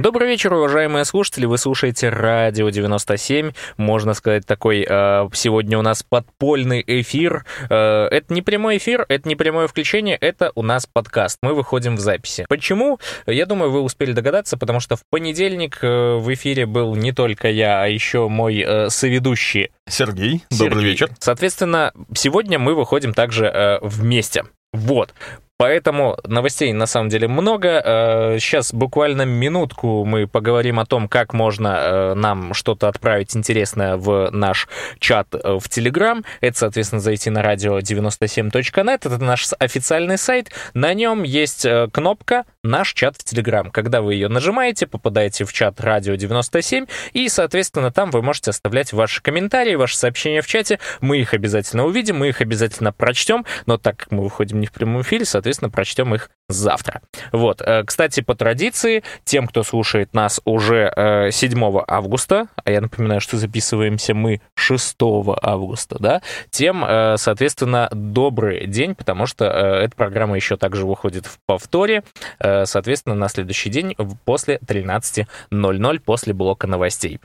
Добрый вечер, уважаемые слушатели. Вы слушаете Радио 97. Можно сказать, такой э, сегодня у нас подпольный эфир. Э, это не прямой эфир, это не прямое включение, это у нас подкаст. Мы выходим в записи. Почему? Я думаю, вы успели догадаться, потому что в понедельник э, в эфире был не только я, а еще мой э, соведущий Сергей, Сергей. добрый вечер. Соответственно, сегодня мы выходим также э, вместе. Вот. Поэтому новостей на самом деле много. Э, Сейчас буквально минутку мы поговорим о том, как можно э, нам что-то отправить интересное в наш чат э, в Телеграм. Это, соответственно, зайти на радио 97.net. Это наш официальный сайт. На нем есть э, кнопка «Наш чат в Телеграм». Когда вы ее нажимаете, попадаете в чат радио 97, и, соответственно, там вы можете оставлять ваши комментарии, ваши сообщения в чате. Мы их обязательно увидим, мы их обязательно прочтем, но так как мы выходим не в прямом эфире, соответственно, прочтем их завтра. Вот. э, Кстати, по традиции, тем, кто слушает нас уже э, 7 августа, а я напоминаю, что записываемся мы 6 августа, да, тем, э, соответственно, добрый день, потому что э, эта программа еще также выходит в повторе, э, соответственно, на следующий день после 13.00, после блока новостей.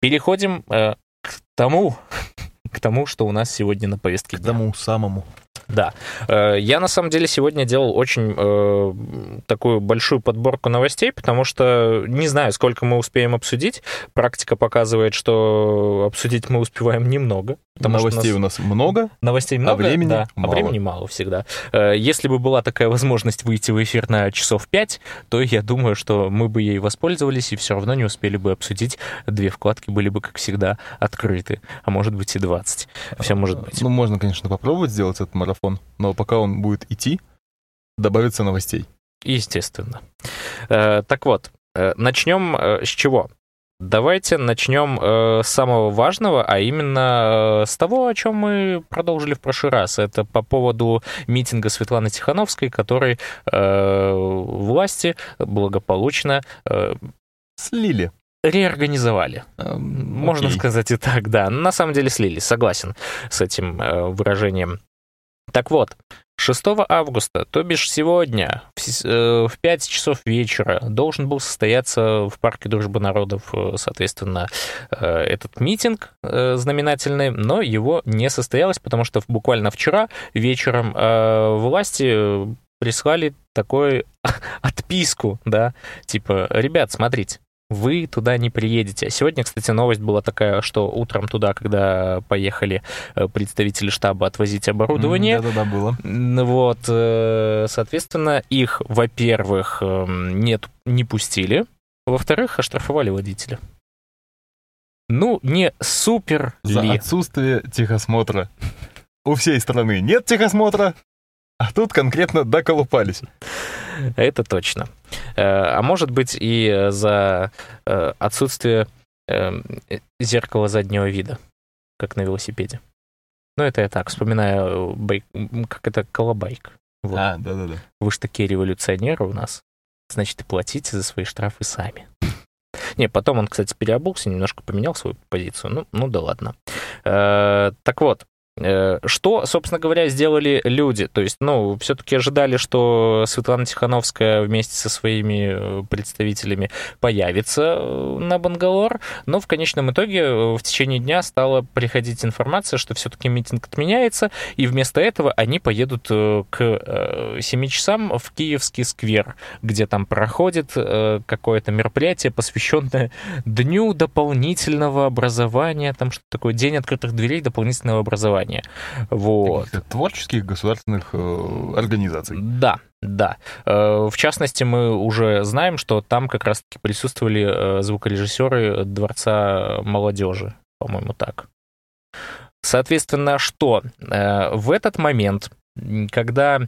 Переходим э, к тому, к тому, что у нас сегодня на повестке К тому самому. Да. Э, Я на самом деле сегодня делал очень э, такую большую подборку новостей, потому что не знаю, сколько мы успеем обсудить. Практика показывает, что обсудить мы успеваем немного. Новостей нас- у нас много. Новостей много, времени да, а мало. времени мало всегда. Э, Если бы была такая возможность выйти в эфир на часов 5, то я думаю, что мы бы ей воспользовались и все равно не успели бы обсудить. Две вкладки были бы, как всегда, открыты. А может быть и 20. Все может быть. Ну, можно, конечно, попробовать сделать этот марафон, но пока он будет идти, добавится новостей. Естественно. Э, Так вот, э, начнем э, с чего? Давайте начнем э, с самого важного, а именно э, с того, о чем мы продолжили в прошлый раз. Это по поводу митинга Светланы Тихановской, который э, власти благополучно э, Слили. реорганизовали. Эм, Можно сказать и так, да. На самом деле слили, согласен с этим э, выражением. Так вот, 6 августа, то бишь сегодня, в, с- э, в 5 часов вечера, должен был состояться в Парке Дружбы Народов, э, соответственно, э, этот митинг знаменательный, но его не состоялось, потому что буквально вчера вечером власти прислали такой отписку, да, типа, ребят, смотрите, вы туда не приедете. Сегодня, кстати, новость была такая, что утром туда, когда поехали э, представители штаба отвозить оборудование, Да-да-да, было. Вот, э, соответственно, их, во-первых, эм, нет, не пустили, во-вторых, оштрафовали водителя. Ну, не супер За ли? отсутствие техосмотра. У всей страны нет техосмотра, а тут конкретно доколупались. Это точно. Э, А может быть и за э, отсутствие эм, э, зеркала заднего вида, как на велосипеде. Ну, это я так, вспоминаю, байк- как это, колобайк. Вот. А, да-да-да. Вы же такие революционеры у нас. Значит, и платите за свои штрафы сами. Не, потом он, кстати, переобулся, немножко поменял свою позицию. Ну, ну да ладно. Э, так вот, э, что, собственно говоря, сделали люди? То есть, ну, все-таки ожидали, что Светлана Тихановская вместе со своими э, представителями появится э, на Бангалор, но в конечном итоге э, в течение дня стала приходить информация, что все-таки митинг отменяется, и вместо этого они поедут э, к э, 7 часам в Киевский сквер, где там проходит э, какое-то мероприятие, посвященное Дню дополнительного образования, там что такое, День открытых дверей дополнительного образования. Вот. Каких-то Творческих государственных э, организаций. Да, да. Э, В частности, мы уже знаем, что там как раз-таки присутствовали э, звукорежиссеры Дворца молодежи, по-моему, так. Соответственно, что Э, в этот момент, когда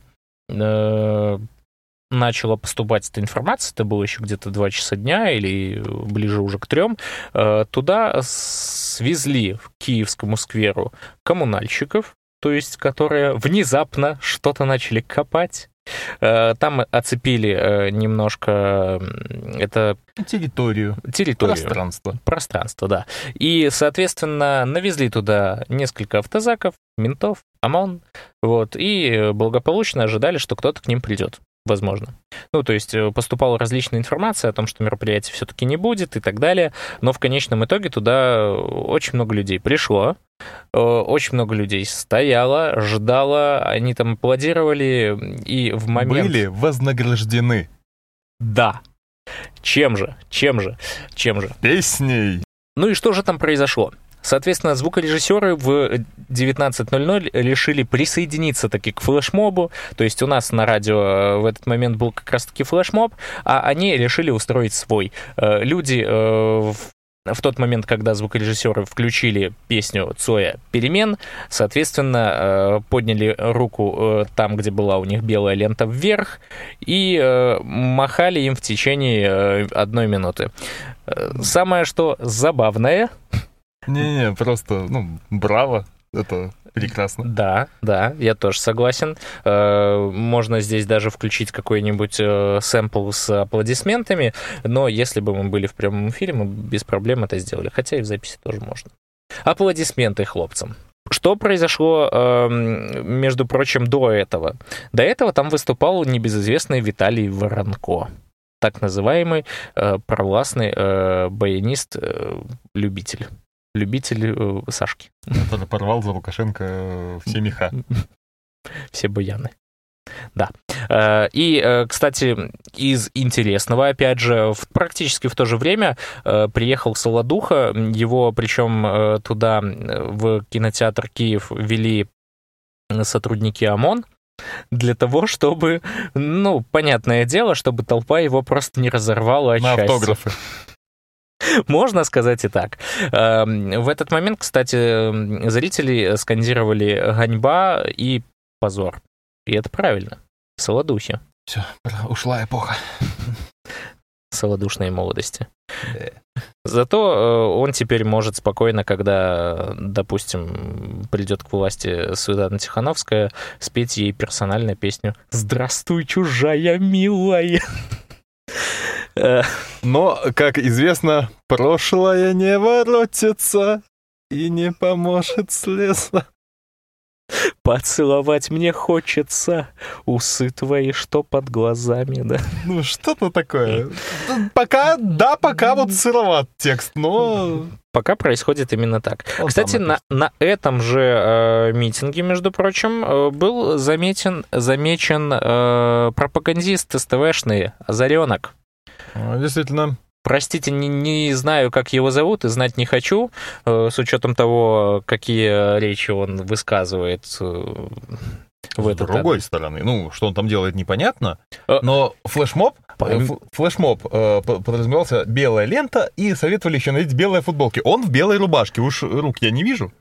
начала поступать эта информация, это было еще где-то 2 часа дня или ближе уже к трем, э, туда свезли к Киевскому скверу коммунальщиков, то есть которые внезапно что-то начали копать. Э, Там оцепили э, немножко это Территорию, территорию. пространство. Пространство, да. И, соответственно, навезли туда несколько автозаков, ментов, ОМОН, вот, и благополучно ожидали, что кто-то к ним придет. Возможно. Ну, то есть э, поступала различная информация о том, что мероприятия все-таки не будет и так далее, но в конечном итоге туда очень много людей пришло, э, очень много людей стояло, ждало, они там аплодировали, и в момент... Были вознаграждены. Да. Чем же? Чем же? Чем же? Песней. Ну и что же там произошло? Соответственно, звукорежиссеры в 19.00 решили присоединиться таки к флешмобу. То есть у нас на радио э, в этот момент был как раз-таки флешмоб, а они решили устроить свой. Э, люди э, в тот момент, когда звукорежиссеры включили песню Цоя «Перемен», соответственно, подняли руку там, где была у них белая лента вверх, и махали им в течение одной минуты. Самое что забавное, не-не, просто, ну, браво, это прекрасно. Да, да, я тоже согласен. Э, можно здесь даже включить какой-нибудь э, сэмпл с аплодисментами, но если бы мы были в прямом эфире, мы без проблем это сделали, хотя и в записи тоже можно. Аплодисменты хлопцам. Что произошло, эм, между прочим, до этого? До этого там выступал небезызвестный Виталий Воронко так называемый э, провластный баянист-любитель любитель э, Сашки. Который порвал за Лукашенко э, все меха. Все баяны. Да. Э, и, э, кстати, из интересного, опять же, в, практически в то же время приехал Солодуха. Его, причем, туда, в кинотеатр Киев, вели сотрудники ОМОН для того, чтобы, ну, понятное дело, чтобы толпа его просто не разорвала На автографы. Можно сказать и так. Эм, в этот момент, кстати, зрители скандировали «ганьба» и «позор». И это правильно. В Солодухе. Все, ушла эпоха. Солодушной молодости. Зато э, он теперь может спокойно, когда, допустим, придет к власти Светлана Тихановская, спеть ей персональную песню «Здравствуй, чужая милая». Э, но, как известно, прошлое не воротится и не поможет слеза. Поцеловать мне хочется усы твои, что под глазами, да? Ну, что-то такое. Пока, да, пока вот сыроват текст, но... Пока происходит именно так. Он Кстати, на, на этом же э, митинге, между прочим, э, был заметен, замечен э, пропагандист СТВшный Озаренок. А, действительно. Простите, не, не знаю, как его зовут, и знать не хочу, э, с учетом того, какие речи он высказывает э, в С другой адрес. стороны, ну, что он там делает, непонятно, э, но флешмоб, флешмоб подразумевался белая лента, и советовали еще надеть белые футболки. Он в белой рубашке, уж рук я не вижу.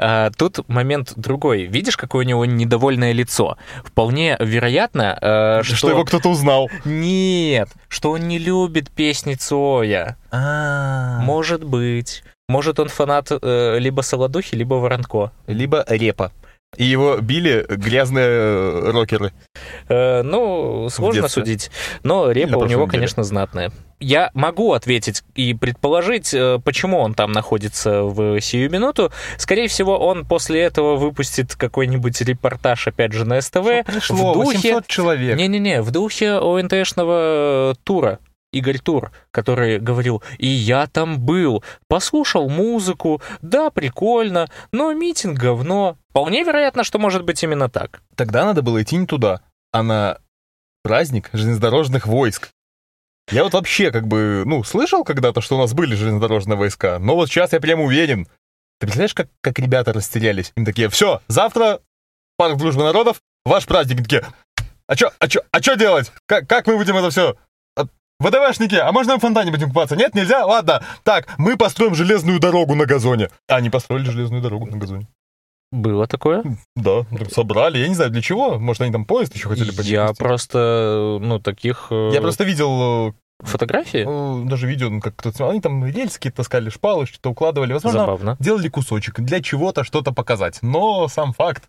А, тут момент другой. Видишь, какое у него недовольное лицо? Вполне вероятно, э, что... Что его кто-то узнал. Нет, что он не любит песни Цоя. А. Может быть. Может, он фанат э, либо Солодухи, либо Воронко. Либо Репа. И его били грязные э, рокеры. Э, ну, сложно судить. Но репа у него, конечно, знатная. Я могу ответить и предположить, э, почему он там находится в сию минуту. Скорее всего, он после этого выпустит какой-нибудь репортаж, опять же, на СТВ. Что пришло? В духе... 800 человек. Не-не-не, в духе ОНТшного тура. Игорь Тур, который говорил, и я там был, послушал музыку, да, прикольно, но митинг говно. Вполне вероятно, что может быть именно так. Тогда надо было идти не туда, а на праздник железнодорожных войск. Я вот вообще как бы, ну, слышал когда-то, что у нас были железнодорожные войска, но вот сейчас я прям уверен. Ты представляешь, как, как ребята растерялись? Им такие, все, завтра парк дружбы народов, ваш праздник. Они такие, а что, а что, а что делать? Как, как мы будем это все ВДВшники, а можно в фонтане будем купаться? Нет, нельзя? Ладно. Так, мы построим железную дорогу на газоне. А они построили железную дорогу на газоне. Было такое? Да, собрали. Я не знаю, для чего. Может, они там поезд еще хотели поднять. Я просто, ну, таких... Э, Я просто видел... Э, Фотографии? Э, даже видео, ну, как кто-то... Они там рельсы таскали, шпалы, что-то укладывали. Возможно, Забавно. делали кусочек для чего-то, что-то показать. Но сам факт.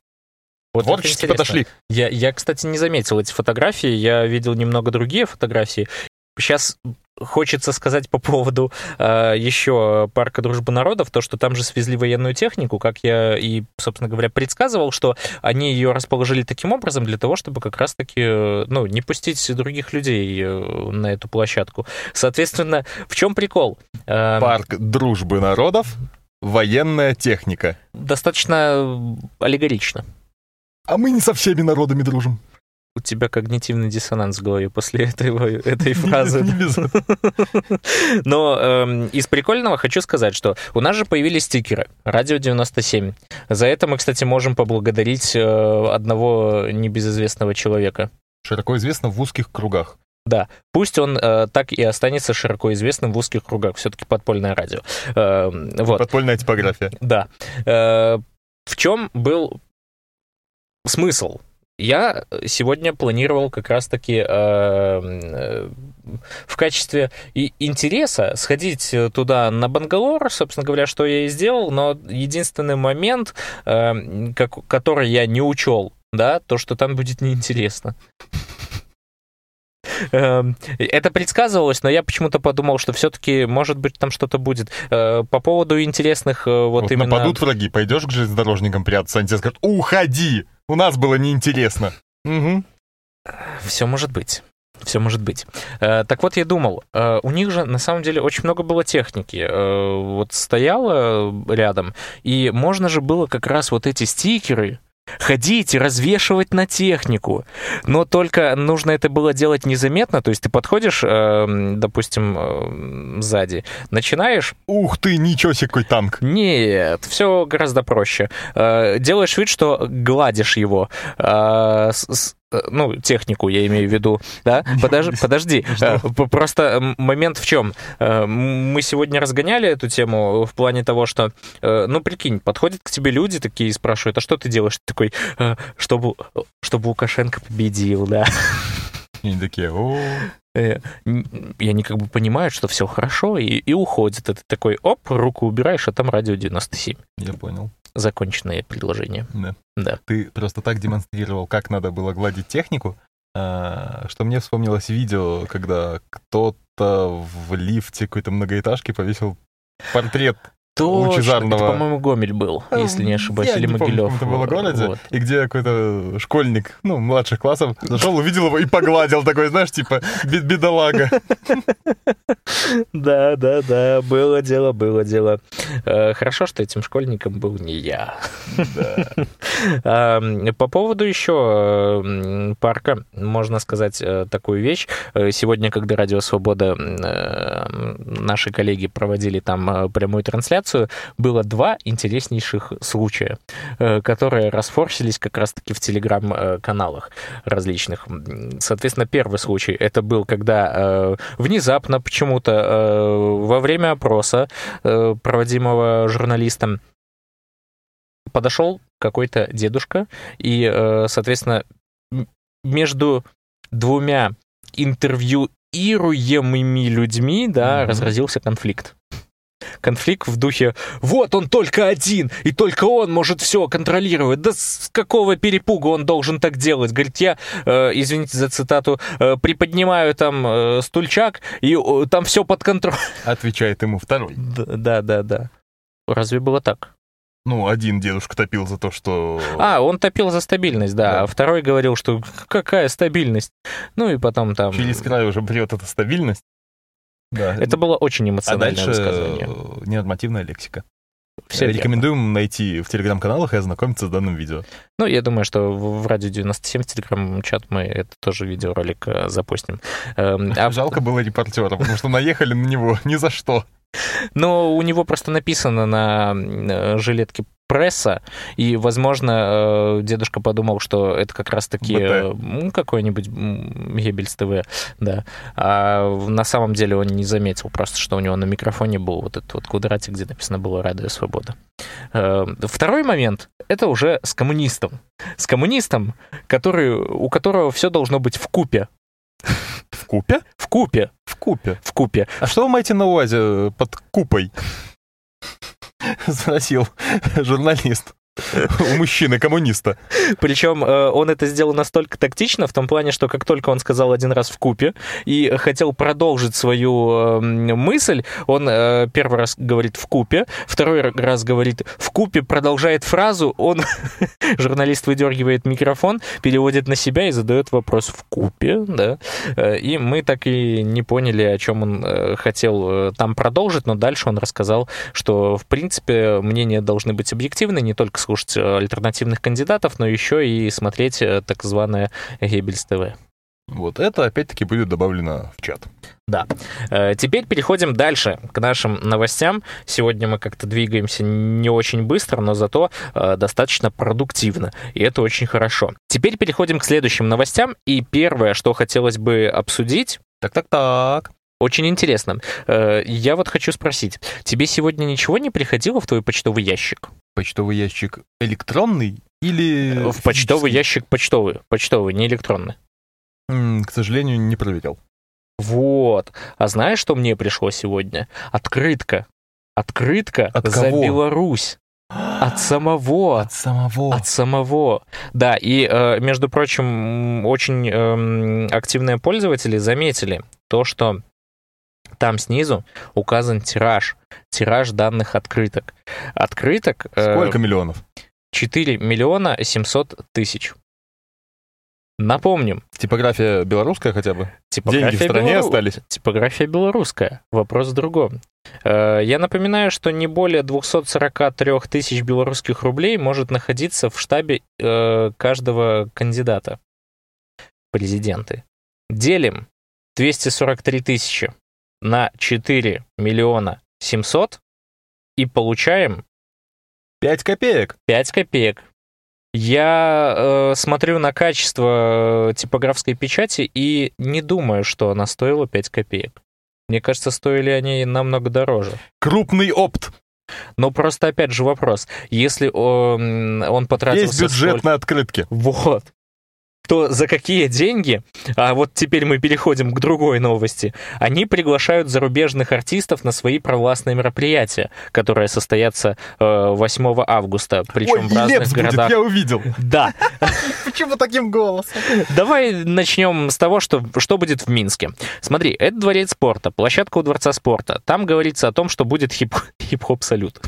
Вот Творчески подошли. Я, я, кстати, не заметил эти фотографии. Я видел немного другие фотографии. Сейчас хочется сказать по поводу э, еще парка дружбы народов, то, что там же свезли военную технику, как я и, собственно говоря, предсказывал, что они ее расположили таким образом для того, чтобы как раз-таки, э, ну, не пустить других людей э, на эту площадку. Соответственно, в чем прикол? Э, Парк дружбы народов, военная техника. Достаточно аллегорично. А мы не со всеми народами дружим у тебя когнитивный диссонанс в голове после этой, этой фразы. Но э, из прикольного хочу сказать, что у нас же появились стикеры «Радио 97». За это мы, кстати, можем поблагодарить э, одного небезызвестного человека. Широко известно в узких кругах. Да, пусть он э, так и останется широко известным в узких кругах. Все-таки подпольное радио. Э, вот. Подпольная типография. Да. Э, в чем был смысл я сегодня планировал как раз-таки э, э, в качестве интереса сходить туда на Бангалор, собственно говоря, что я и сделал, но единственный момент, э, как, который я не учел, да, то, что там будет неинтересно. Эм, это предсказывалось, но я почему-то подумал, что все-таки, может быть, там что-то будет. Э, по поводу интересных вот, вот именно... нападут враги, пойдешь к железнодорожникам прятаться, они тебе скажут, уходи! У нас было неинтересно. Угу. Все может быть. Все может быть. Э, так вот, я думал, э, у них же на самом деле очень много было техники. Э, вот стояло рядом, и можно же было как раз вот эти стикеры, ходить развешивать на технику. Но только нужно это было делать незаметно, то есть ты подходишь, э, допустим, э, сзади, начинаешь... Ух ты, ничего себе, какой танк! Нет, все гораздо проще. Э, делаешь вид, что гладишь его. Э, с, ну, технику я имею в виду, да? Подожди, подожди. Э, просто момент в чем? Э, мы сегодня разгоняли эту тему в плане того, что, ну, прикинь, подходят к тебе люди такие и спрашивают, а что ты делаешь? Ты такой, чтобы, чтобы Лукашенко победил, да? И они такие, о и они как бы понимают, что все хорошо, и, и уходят. И ты такой, оп, руку убираешь, а там радио 97. Я понял законченное предложение. Да. да. Ты просто так демонстрировал, как надо было гладить технику, а, что мне вспомнилось видео, когда кто-то в лифте какой-то многоэтажки повесил портрет Точно, лучезарного... это, по-моему, Гомель был, если не ошибаюсь, Я или не Могилев. Помню, это было городе, вот. и где какой-то школьник, ну, младших классов, зашел, увидел его и погладил, такой, знаешь, типа, бедолага. Да, да, да, было дело, было дело. Э, хорошо, что этим школьником был не я. По поводу еще парка, можно сказать э, такую вещь. Э, сегодня, когда Радио Свобода, наши коллеги проводили там прямую трансляцию, трансляцию было два интереснейших случая, э, которые расфорсились как раз-таки в телеграм-каналах различных. Соответственно, первый случай это был, когда э, внезапно почему-то э, во время опроса, проводимого журналистом, подошел какой-то дедушка и, соответственно, между двумя интервьюируемыми людьми, да, mm-hmm. разразился конфликт конфликт в духе «Вот он только один, и только он может все контролировать. Да с какого перепуга он должен так делать?» Говорит, я, э, извините за цитату, э, приподнимаю там э, стульчак, и э, там все под контролем. Отвечает ему второй. Да, да, да. Разве было так? Ну, один дедушка топил за то, что... А, он топил за стабильность, да. да. А второй говорил, что какая стабильность? Ну и потом там... Через край уже прет эта стабильность. Да. Это было очень эмоциональное а дальше высказывание. ненормативная лексика. Все Рекомендуем верно. найти в телеграм-каналах и ознакомиться с данным видео. Ну, я думаю, что в радио 97 в телеграм-чат мы это тоже видеоролик э, запустим. Эм, а... Жалко было репортера, потому что наехали на него ни за что. Но у него просто написано на э, жилетке пресса, и, возможно, э, дедушка подумал, что это как раз-таки ну, какой-нибудь Геббельс ТВ, да. А на самом деле он не заметил просто, что у него на микрофоне был вот этот вот квадратик, где написано было «Радио Свобода». Второй момент — это уже с коммунистом. С коммунистом, который, у которого все должно быть в купе. В купе? В купе. Купе. В купе. А что вы маете на увазе под купой? Спросил журналист. у мужчины-коммуниста. Причем э, он это сделал настолько тактично, в том плане, что как только он сказал один раз в купе и хотел продолжить свою э, мысль, он э, первый раз говорит в купе, второй раз говорит в купе, продолжает фразу, он, журналист выдергивает микрофон, переводит на себя и задает вопрос в купе, да, и мы так и не поняли, о чем он хотел там продолжить, но дальше он рассказал, что, в принципе, мнения должны быть объективны, не только слушать э, альтернативных кандидатов, но еще и смотреть э, так званое Геббельс ТВ. Вот это опять-таки будет добавлено в чат. Да. Э, теперь переходим дальше к нашим новостям. Сегодня мы как-то двигаемся не очень быстро, но зато достаточно продуктивно. И это очень хорошо. Теперь переходим к следующим новостям. И первое, что хотелось бы обсудить... Так-так-так. Очень интересно. Я вот хочу спросить, тебе сегодня ничего не приходило в твой почтовый ящик? Почтовый ящик электронный или... В почтовый ящик почтовый. Почтовый, не электронный. К сожалению, не проверял. Вот. А знаешь, что мне пришло сегодня? Открытка. Открытка От за кого? Беларусь. От самого. От самого. От самого. Да, и, э, между прочим, очень эм, активные пользователи заметили то, что там снизу указан тираж, тираж данных открыток. Открыток... Э, Сколько э, миллионов? 4 миллиона 700 тысяч. Напомним. Типография белорусская хотя бы? Типография Деньги в стране белору... остались? Типография белорусская. Вопрос в другом. Э, я напоминаю, что не более 243 тысяч белорусских рублей может находиться в штабе э, каждого кандидата президенты. Делим 243 тысячи на 4 миллиона 700 и получаем 5 копеек. 5 копеек. Я э, смотрю на качество э, типографской печати и не думаю, что она стоила 5 копеек. Мне кажется, стоили они намного дороже. Крупный опт. Но просто опять же вопрос. Если он, он потратил... Есть бюджет столь... на открытки. Вот то за какие деньги, а вот теперь мы переходим к другой новости, они приглашают зарубежных артистов на свои провластные мероприятия, которые состоятся э, 8 августа, причем Ой, в разных Лепс городах. Будет, я увидел. Да. Почему таким голосом? Давай начнем с того, что, что будет в Минске. Смотри, это дворец спорта, площадка у Дворца спорта. Там говорится о том, что будет хип- хип-хоп-салют.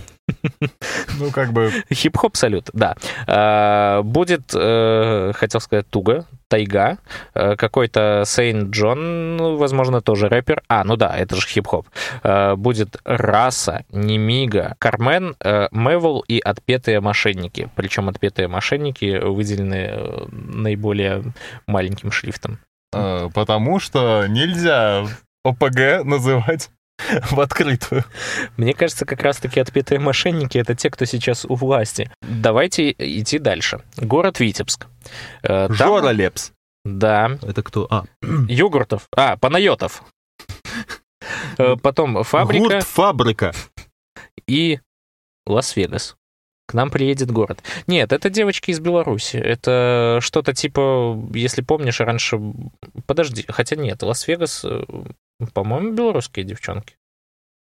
Ну, как бы... Хип-хоп салют, да. А, будет, э, хотел сказать, Туга, Тайга, э, какой-то Сейн Джон, возможно, тоже рэпер. А, ну да, это же хип-хоп. А, будет Раса, Немига, Кармен, э, Мэвел и Отпетые мошенники. Причем Отпетые мошенники выделены наиболее маленьким шрифтом. Потому что нельзя ОПГ называть в открытую. Мне кажется, как раз-таки отпетые мошенники — это те, кто сейчас у власти. Давайте идти дальше. Город Витебск. Э, там... Жора Лепс. Да. Это кто? А. Югуртов. А, Панайотов. Э, потом фабрика. Гурт фабрика. И Лас-Вегас. К нам приедет город. Нет, это девочки из Беларуси. Это что-то типа, если помнишь, раньше... Подожди, хотя нет, Лас-Вегас э, по-моему, белорусские девчонки.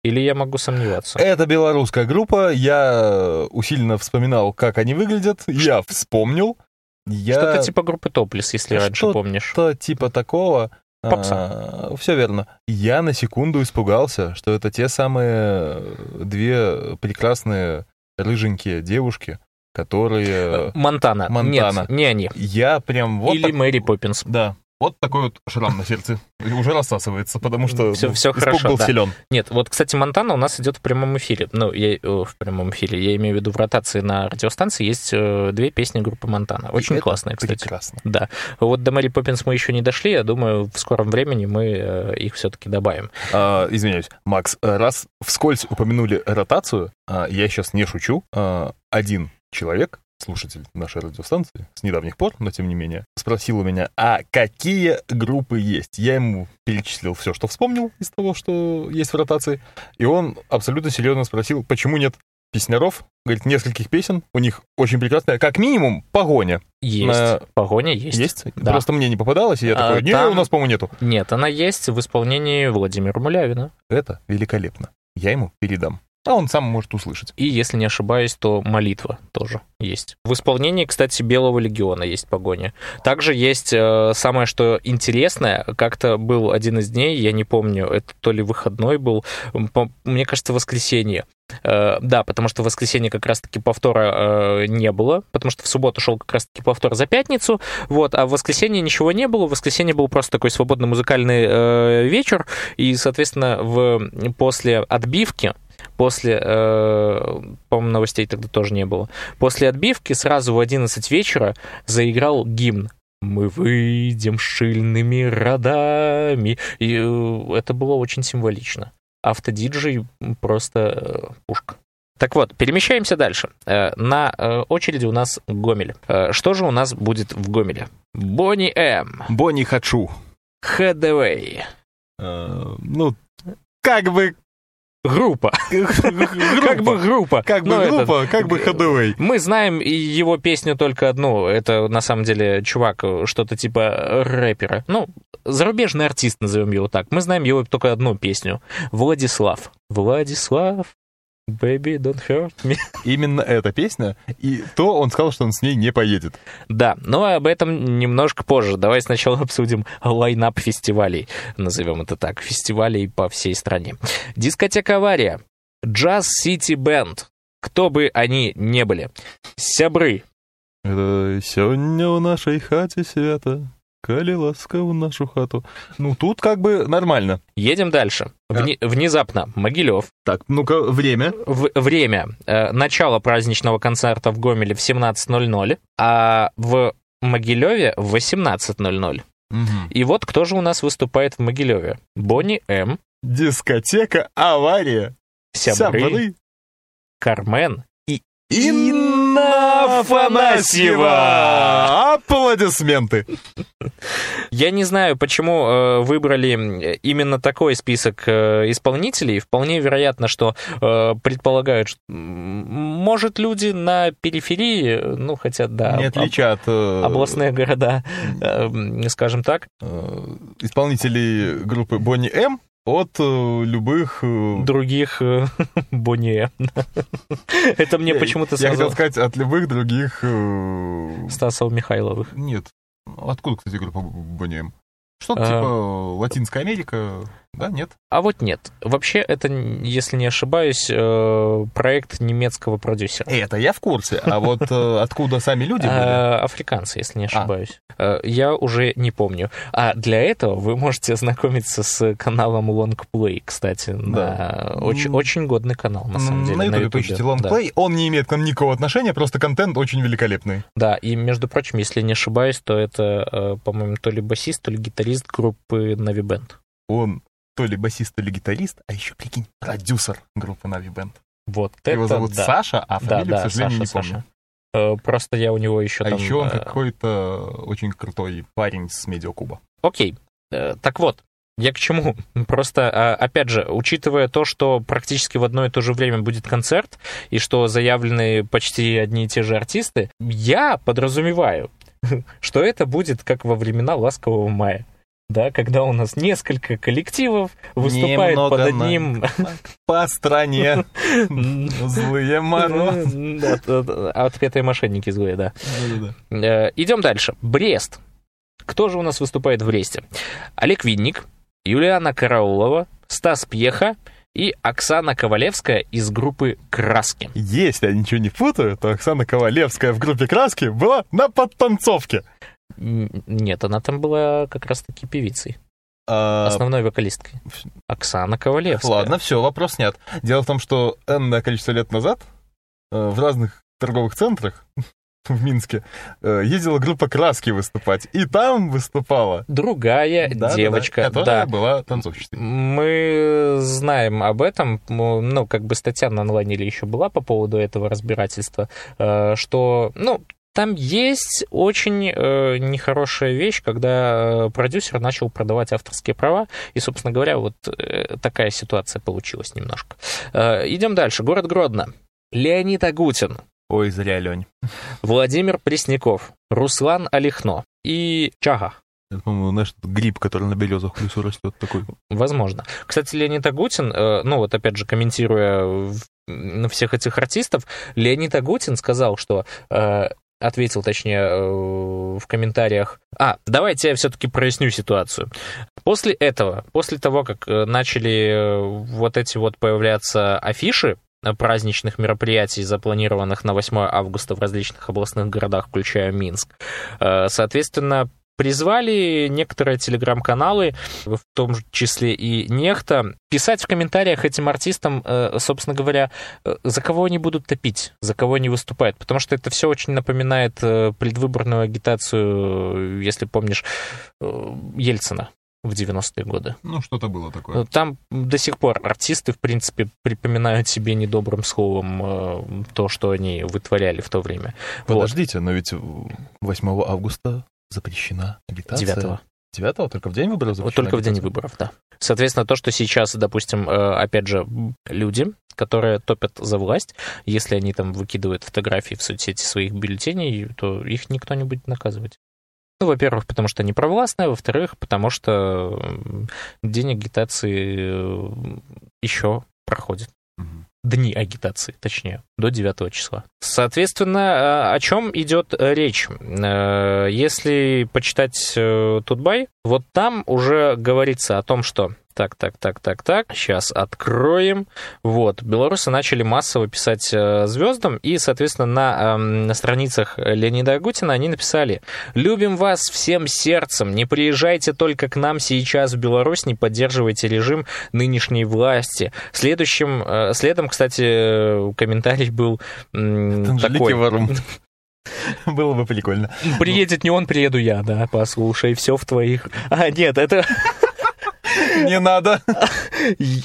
Или я могу сомневаться? Это белорусская группа. Я усиленно вспоминал, как они выглядят. Я вспомнил. Я... Что-то типа группы Топлис, если раньше помнишь. Что-то типа такого. Попса. А, все верно. Я на секунду испугался, что это те самые две прекрасные рыженькие девушки, которые... Монтана. Монтана. Нет, не они. Я прям вот... Или так... Мэри Поппинс. Да, вот такой вот шрам на сердце. Уже рассасывается, потому что все, ну, все хорошо, был да. силен. Нет, вот, кстати, Монтана у нас идет в прямом эфире. Ну, я, о, в прямом эфире. Я имею в виду в ротации на радиостанции есть э, две песни группы Монтана. Очень И классные, кстати. Прекрасно. Да. Вот до Мэри Поппинс мы еще не дошли. Я думаю, в скором времени мы э, их все-таки добавим. А, извиняюсь, Макс, раз вскользь упомянули ротацию, а, я сейчас не шучу, а, один человек слушатель нашей радиостанции с недавних пор, но тем не менее, спросил у меня, а какие группы есть? Я ему перечислил все, что вспомнил из того, что есть в ротации, и он абсолютно серьезно спросил, почему нет песняров, говорит, нескольких песен, у них очень прекрасная, как минимум, погоня. Есть, На... погоня есть. Есть? Да. Просто мне не попадалось, и я а, такой, не, там... у нас, по-моему, нету. Нет, она есть в исполнении Владимира Мулявина. Это великолепно. Я ему передам. А он сам может услышать. И, если не ошибаюсь, то молитва тоже есть. В исполнении, кстати, Белого легиона есть погоня. Также есть э, самое, что интересное, как-то был один из дней, я не помню, это то ли выходной был, по, мне кажется, воскресенье. Э, да, потому что в воскресенье как раз-таки повтора э, не было, потому что в субботу шел как раз-таки повтор за пятницу, вот, а в воскресенье ничего не было, в воскресенье был просто такой свободный музыкальный э, вечер, и, соответственно, в, после отбивки после, э, по-моему, новостей тогда тоже не было, после отбивки сразу в 11 вечера заиграл гимн мы выйдем шильными родами. И э, это было очень символично. Автодиджей просто э, пушка. Так вот, перемещаемся дальше. Э, на очереди у нас Гомель. Что же у нас будет в Гомеле? Бонни М. Бонни Хачу. Хэдэвэй. Ну, как бы Группа. Как бы группа. Как бы группа, как бы ходовой. Мы знаем его песню только одну. Это, на самом деле, чувак, что-то типа рэпера. Ну, зарубежный артист, назовем его так. Мы знаем его только одну песню. Владислав. Владислав, baby, don't hurt me. Именно эта песня. И то он сказал, что он с ней не поедет. Да, но об этом немножко позже. Давай сначала обсудим лайнап фестивалей, назовем это так, фестивалей по всей стране. Дискотека «Авария», Джаз Сити Бенд, кто бы они не были, Сябры, Это сегодня в нашей хате света, кали ласка в нашу хату. Ну, тут как бы нормально. едем дальше. Вне- внезапно, Могилев, Так, ну-ка, время. В- время, э, начало праздничного концерта в Гомеле в 17.00, а в Могилеве в 18.00. И вот кто же у нас выступает в Могилеве? Бонни М, Дискотека «Авария». Сябры, Сябры. Кармен Инна Афанасьева! Аплодисменты! Я не знаю, почему э, выбрали именно такой список э, исполнителей. Вполне вероятно, что э, предполагают, что, может, люди на периферии, ну, хотя, да, Не об- отличат э, областные города, э, скажем так, э, исполнителей группы Бонни М от э, любых... э, других э, Бонни. Это мне почему-то Я хотел сразу сказать, от любых других... Стасов Михайловых. Нет. Откуда, кстати, группа Бонни М? Что-то А. типа Латинская Америка, да, нет? А вот нет. Вообще, это, если не ошибаюсь, э, проект немецкого продюсера. Это я в курсе, а вот э, откуда сами люди были? Э, Африканцы, если не ошибаюсь. Э, Я уже не помню. А для этого вы можете ознакомиться с каналом Longplay, кстати. Да. Очень, годный канал, на самом деле. На YouTube Да. лонгплей, он не имеет к нам никакого отношения, просто контент очень великолепный. Да, и, между прочим, если не ошибаюсь, то это, э, по-моему, то ли басист, то ли гитарист группы Navi Band. Он то ли басист, то ли гитарист, а еще, прикинь, продюсер группы Navi Band. Вот Его это зовут да. Саша, а Да, фамилию, да, к сожалению, Саша, не помню. Саша. Э, Просто я у него еще А там... еще он э, какой-то очень крутой парень с Медиакуба. Окей. Э, Так вот, я к чему? Просто, а, опять же, учитывая то, что практически в одно и то же время будет концерт, и что заявлены почти одни и те же артисты, я подразумеваю, что это будет как во времена «Ласкового мая». Да, когда у нас несколько коллективов выступает Немного под на- одним... По стране злые морозы. Да, Отпетые мошенники злые, да. Э, Идем дальше. Брест. Кто же у нас выступает в Бресте? Олег Винник, Юлиана Караулова, Стас Пьеха и Оксана Ковалевская из группы «Краски». Если я ничего не путаю, то Оксана Ковалевская в группе «Краски» была на подтанцовке. Нет, она там была как раз-таки певицей, А, основной вокалисткой. Оксана Ковалевская. Ладно, все, вопрос снят. Дело в том, что энное количество лет назад э, в разных торговых центрах в Минске э, ездила группа «Краски» выступать. И там выступала Другая Да-да-да, девочка, которая да. была танцовщицей. Мы знаем об этом, ну, как бы статья на онлайнере еще была по поводу этого разбирательства, э, что, ну, там есть очень э, нехорошая вещь, когда э, продюсер начал продавать авторские права, и, собственно говоря, вот э, такая ситуация получилась немножко. Э, идем дальше. Город Гродно. Леонид Агутин, Ой, зря, Лень. Владимир Пресняков, Руслан Олехно и Чага. Это, по-моему, знаешь, гриб, который на березах в лесу растет такой. Возможно. Кстати, Леонид Агутин, э, ну вот опять же, комментируя на всех этих артистов, Леонид Агутин сказал, что э, ответил, точнее, э, в комментариях. А, давайте я все-таки проясню ситуацию. После этого, после того, как э, начали э, вот эти вот появляться афиши праздничных мероприятий, запланированных на 8 августа в различных областных городах, включая Минск, соответственно, призвали некоторые телеграм-каналы, в том числе и Нехта, писать в комментариях этим артистам, э, собственно говоря, э, за кого они будут топить, за кого они выступают, потому что это все очень напоминает э, предвыборную агитацию, если помнишь, Ельцина в 90-е годы. Ну, что-то было такое. Там до сих пор артисты, в принципе, припоминают себе недобрым словом то, что они вытворяли в то время. Подождите, вот. но ведь 8 августа запрещена агитация? 9 9 только в день выборов запрещена Только агитация? в день выборов, да. Соответственно, то, что сейчас, допустим, э, опять же, люди, которые топят за власть, если они там выкидывают фотографии в соцсети своих бюллетеней, то их никто не будет наказывать. Ну, во-первых, потому что они провластные, во-вторых, потому что день агитации э, еще проходит дни агитации, точнее, до 9 числа. Соответственно, о чем идет речь? Э, если почитать э, Тутбай, вот там уже говорится о том, что так, так, так, так, так. Сейчас откроем. Вот. Белорусы начали массово писать э, звездам, и, соответственно, на, э, на страницах Леонида Агутина они написали «Любим вас всем сердцем, не приезжайте только к нам сейчас в Беларусь, не поддерживайте режим нынешней власти». Следующим, э, следом, кстати, комментарий был такой. Варум. Было бы прикольно. Приедет не он, приеду я, да, послушай, все в твоих... А, нет, это... Не надо.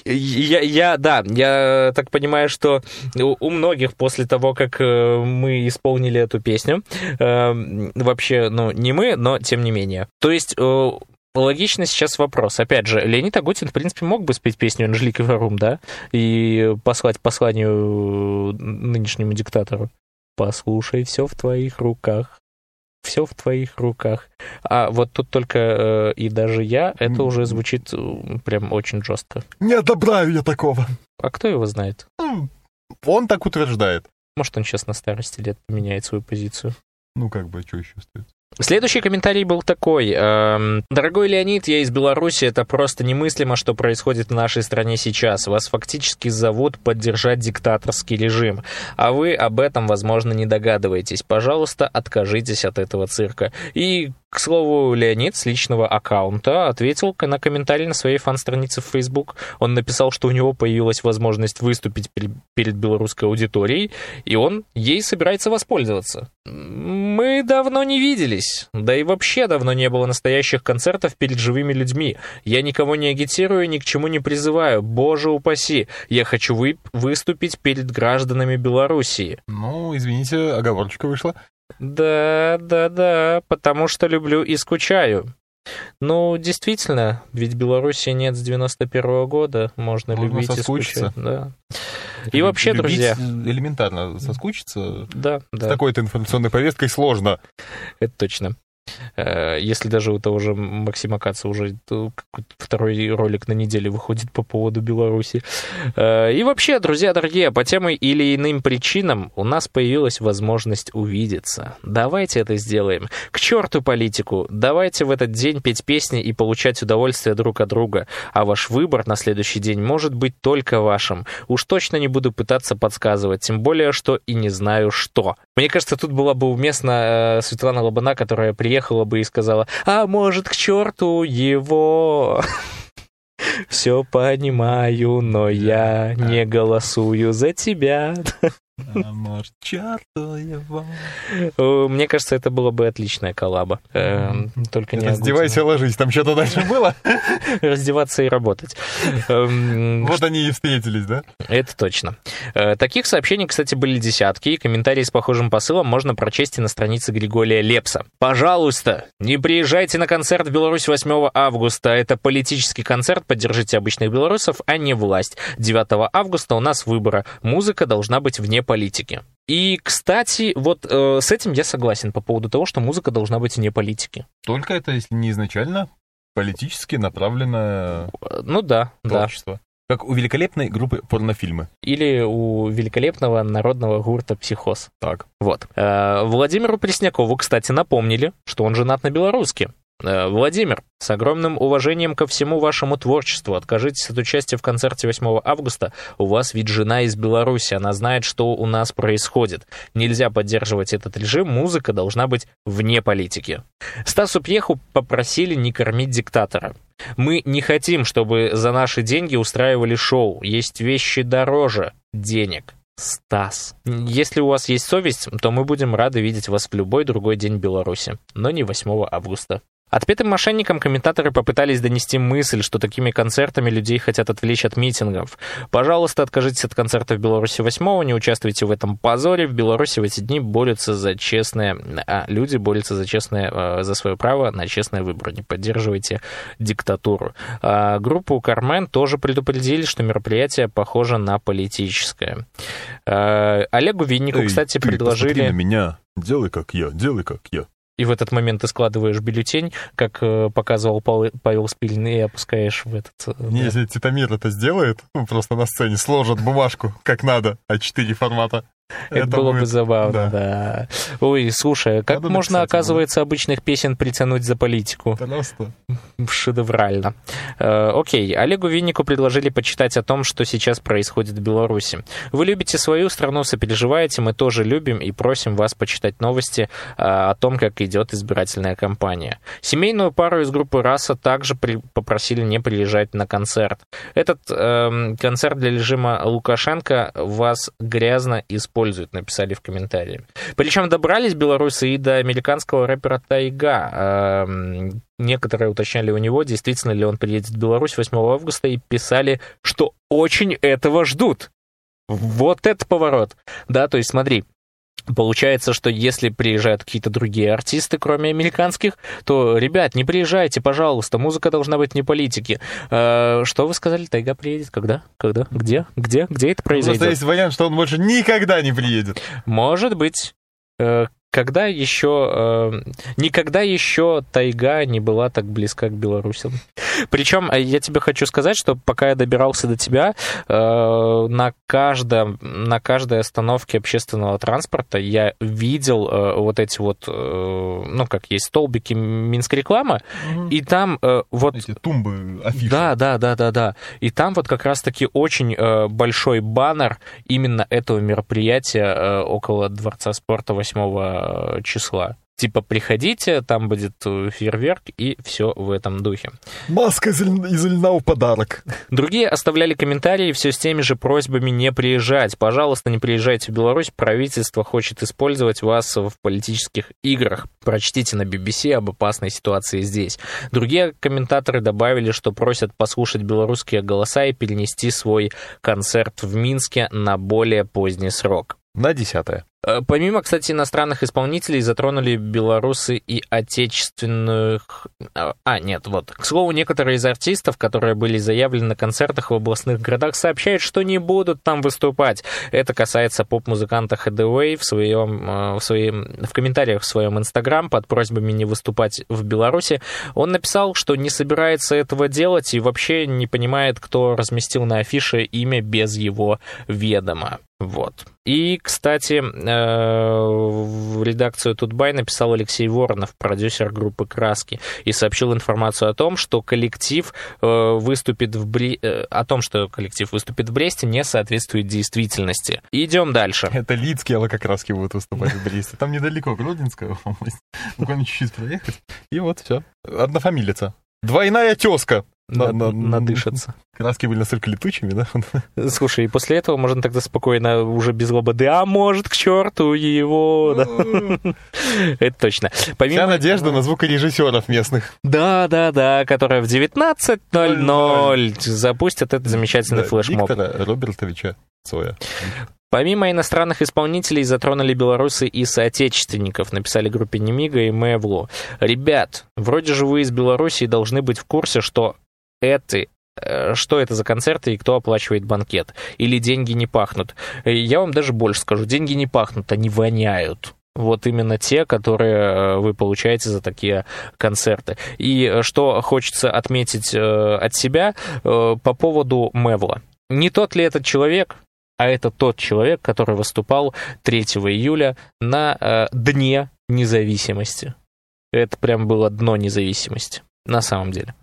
Я, я, да, я так понимаю, что у многих после того, как э, мы исполнили эту песню, э, вообще, ну, не мы, но тем не менее. То есть э, Логично сейчас вопрос. Опять же, Леонид Агутин, в принципе, мог бы спеть песню «Анжелика Варум», да, и послать посланию нынешнему диктатору. «Послушай, все в твоих руках, все в твоих руках. А вот тут только э, и даже я, это уже звучит э, прям очень жестко. Не одобряю я такого. А кто его знает? Ну, он так утверждает. Может, он сейчас на старости лет поменяет свою позицию. Ну, как бы, а что еще остается? Следующий комментарий был такой. Эм, Дорогой Леонид, я из Беларуси. Это просто немыслимо, что происходит в нашей стране сейчас. Вас фактически зовут поддержать диктаторский режим. А вы об этом, возможно, не догадываетесь. Пожалуйста, откажитесь от этого цирка. И к слову, Леонид с личного аккаунта ответил на комментарий на своей фан-странице в Facebook. Он написал, что у него появилась возможность выступить перед белорусской аудиторией, и он ей собирается воспользоваться. Мы давно не виделись, да и вообще давно не было настоящих концертов перед живыми людьми. Я никого не агитирую, ни к чему не призываю, боже упаси. Я хочу вы выступить перед гражданами Белоруссии. Ну, извините, оговорочка вышла. Да, да, да, потому что люблю и скучаю. Ну, действительно, ведь Беларуси нет с 91 -го года, можно, можно любить и скучать. Да. И вообще, Любить друзья... элементарно соскучиться да, да. с такой-то информационной повесткой сложно. Это точно. Э, если даже у того же Максима Каца уже второй ролик на неделе выходит по поводу Беларуси. Э, и вообще, друзья дорогие, по тем или иным причинам у нас появилась возможность увидеться. Давайте это сделаем. К черту политику. Давайте в этот день петь песни и получать удовольствие друг от друга. А ваш выбор на следующий день может быть только вашим. Уж точно не буду пытаться подсказывать, тем более, что и не знаю что. Мне кажется, тут была бы уместна э, Светлана Лобана, которая приехала приехала бы и сказала, а может, к черту его. Все понимаю, но я не голосую за тебя. Его. Мне кажется, это было бы отличная коллаба. Эм, только не Раздевайся, ложись. Там что-то дальше было? Раздеваться и работать. Эм, вот они и встретились, да? Это точно. Э, таких сообщений, кстати, были десятки, и комментарии с похожим посылом можно прочесть и на странице Григория Лепса. Пожалуйста, не приезжайте на концерт в Беларусь 8 августа. Это политический концерт, поддержите обычных белорусов, а не власть. 9 августа у нас выборы. Музыка должна быть вне политики. И, кстати, вот э, с этим я согласен по поводу того, что музыка должна быть вне политики. Только это, если не изначально политически направленное ну да, творчество. Да. Как у великолепной группы порнофильмы. Или у великолепного народного гурта «Психоз». Так. Вот. Э, Владимиру Преснякову, кстати, напомнили, что он женат на белоруске. Э, Владимир, с огромным уважением ко всему вашему творчеству, откажитесь от участия в концерте 8 августа. У вас ведь жена из Беларуси, она знает, что у нас происходит. Нельзя поддерживать этот режим, музыка должна быть вне политики. Стасу Пьеху попросили не кормить диктатора. Мы не хотим, чтобы за наши деньги устраивали шоу. Есть вещи дороже денег. Стас. Если у вас есть совесть, то мы будем рады видеть вас в любой другой день Беларуси, но не 8 августа. Отпетым мошенникам комментаторы попытались донести мысль, что такими концертами людей хотят отвлечь от митингов. Пожалуйста, откажитесь от концерта в Беларуси 8 не участвуйте в этом позоре. В Беларуси в эти дни борются за честное... А люди борются за честное... э, за свое право на честные выборы. Не поддерживайте диктатуру. А группу Кармен тоже предупредили, что мероприятие похоже на политическое. А, Олегу Виннику, Эй, кстати, предложили... на меня. Делай как я, делай как я. И в этот момент ты складываешь бюллетень, как э, показывал Павел, Спилин, и опускаешь в этот... э, Не, да. если Титамир это сделает, ну, просто на сцене сложат бумажку, как надо, А4 формата. Это, было бы забавно, да. да. Ой, слушай, как Надо можно, написать, оказывается, обычных песен притянуть за политику? Просто. Шедеврально. Э, окей, Олегу Виннику предложили почитать о том, что сейчас происходит в Беларуси. Вы любите свою страну, сопереживаете, мы тоже любим и просим вас почитать новости э, о том, как идет избирательная кампания. Семейную пару из группы «Раса» также при- попросили не приезжать на концерт. Этот эм, концерт для режима Лукашенко вас грязно использует, написали в комментарии. Причем добрались белорусы и до американского рэпера Тайга. Эм, Некоторые уточняли у него, действительно ли он приедет в Беларусь 8 августа, и писали, что очень этого ждут. Вот это поворот. Да, то есть смотри, Получается, что если приезжают какие-то другие артисты, кроме американских, то, ребят, не приезжайте, пожалуйста, музыка должна быть не политики. Э, что вы сказали, Тайга приедет? Когда? Когда? Где? Где? Где это Просто произойдет? есть вариант, что он больше никогда не приедет. Может быть. Э, Когда еще... э, Никогда еще тайга не была так близка к белорусам. Причем э, я тебе хочу сказать, что пока я добирался до тебя, э, на, каждом, на каждой остановке общественного транспорта я видел э, вот эти вот, э, ну, как есть столбики Минск реклама, и там э, вот Эти тумбы, афиши. да, да, да, да, да. И там вот как раз-таки очень э, большой баннер именно этого мероприятия э, около Дворца спорта 8 числа. Типа, приходите, там будет э, фейерверк, и все в этом духе. Маска из льна в подарок. Другие оставляли комментарии все с теми же просьбами не приезжать. Пожалуйста, не приезжайте в Беларусь, правительство хочет использовать вас в политических играх. Прочтите на BBC об опасной ситуации здесь. Другие комментаторы добавили, что просят послушать белорусские голоса и перенести свой концерт в Минске на более поздний срок. На десятое. Э, Помимо, кстати, иностранных исполнителей, затронули белорусы и отечественных... А, А, нет, вот. К слову, некоторые из артистов, которые были заявлены на концертах в областных городах, сообщают, что не будут там выступать. Это касается поп-музыканта Headway в своем, э, в своем, в комментариях в своем инстаграм под просьбами не выступать в Беларуси. Он написал, что не собирается этого делать и вообще не понимает, кто разместил на афише имя без его ведома. Вот. И, кстати, э, в редакцию Тутбай написал Алексей Воронов, продюсер группы «Краски», и сообщил информацию о том, что коллектив э, выступит в Бре... э, о том, что коллектив выступит в Бресте, не соответствует действительности. Идем дальше. Это Лидские лококраски будут выступать в Бресте. Там недалеко, Гродненская область. Буквально чуть-чуть проехать. И вот все. Однофамилица. Двойная тезка. На- На- на- Надышаться. Краски были настолько летучими, да? Слушай, и после этого можно тогда спокойно, уже без лободы, а может, к черту его, да. Это точно. Вся Помимо... надежда на звукорежиссеров местных. Да, да, да, которая в 19.00 запустят этот замечательный флешмоб. Виктора Робертовича Цоя. Помимо иностранных исполнителей, затронули белорусы и соотечественников, написали группе Немига и Мэвлу. Ребят, вроде же вы из Беларуси должны быть в курсе, что это э, что это за концерты и кто оплачивает банкет. Или деньги не пахнут. Э, Я вам даже больше скажу, деньги не пахнут, они воняют. вот именно те, которые э, вы получаете за такие концерты. И что хочется отметить от себя по поводу Мевла. Не тот ли этот человек, а это тот человек, который выступал 3 июля на Дне независимости. Это прям было дно независимости, на самом деле.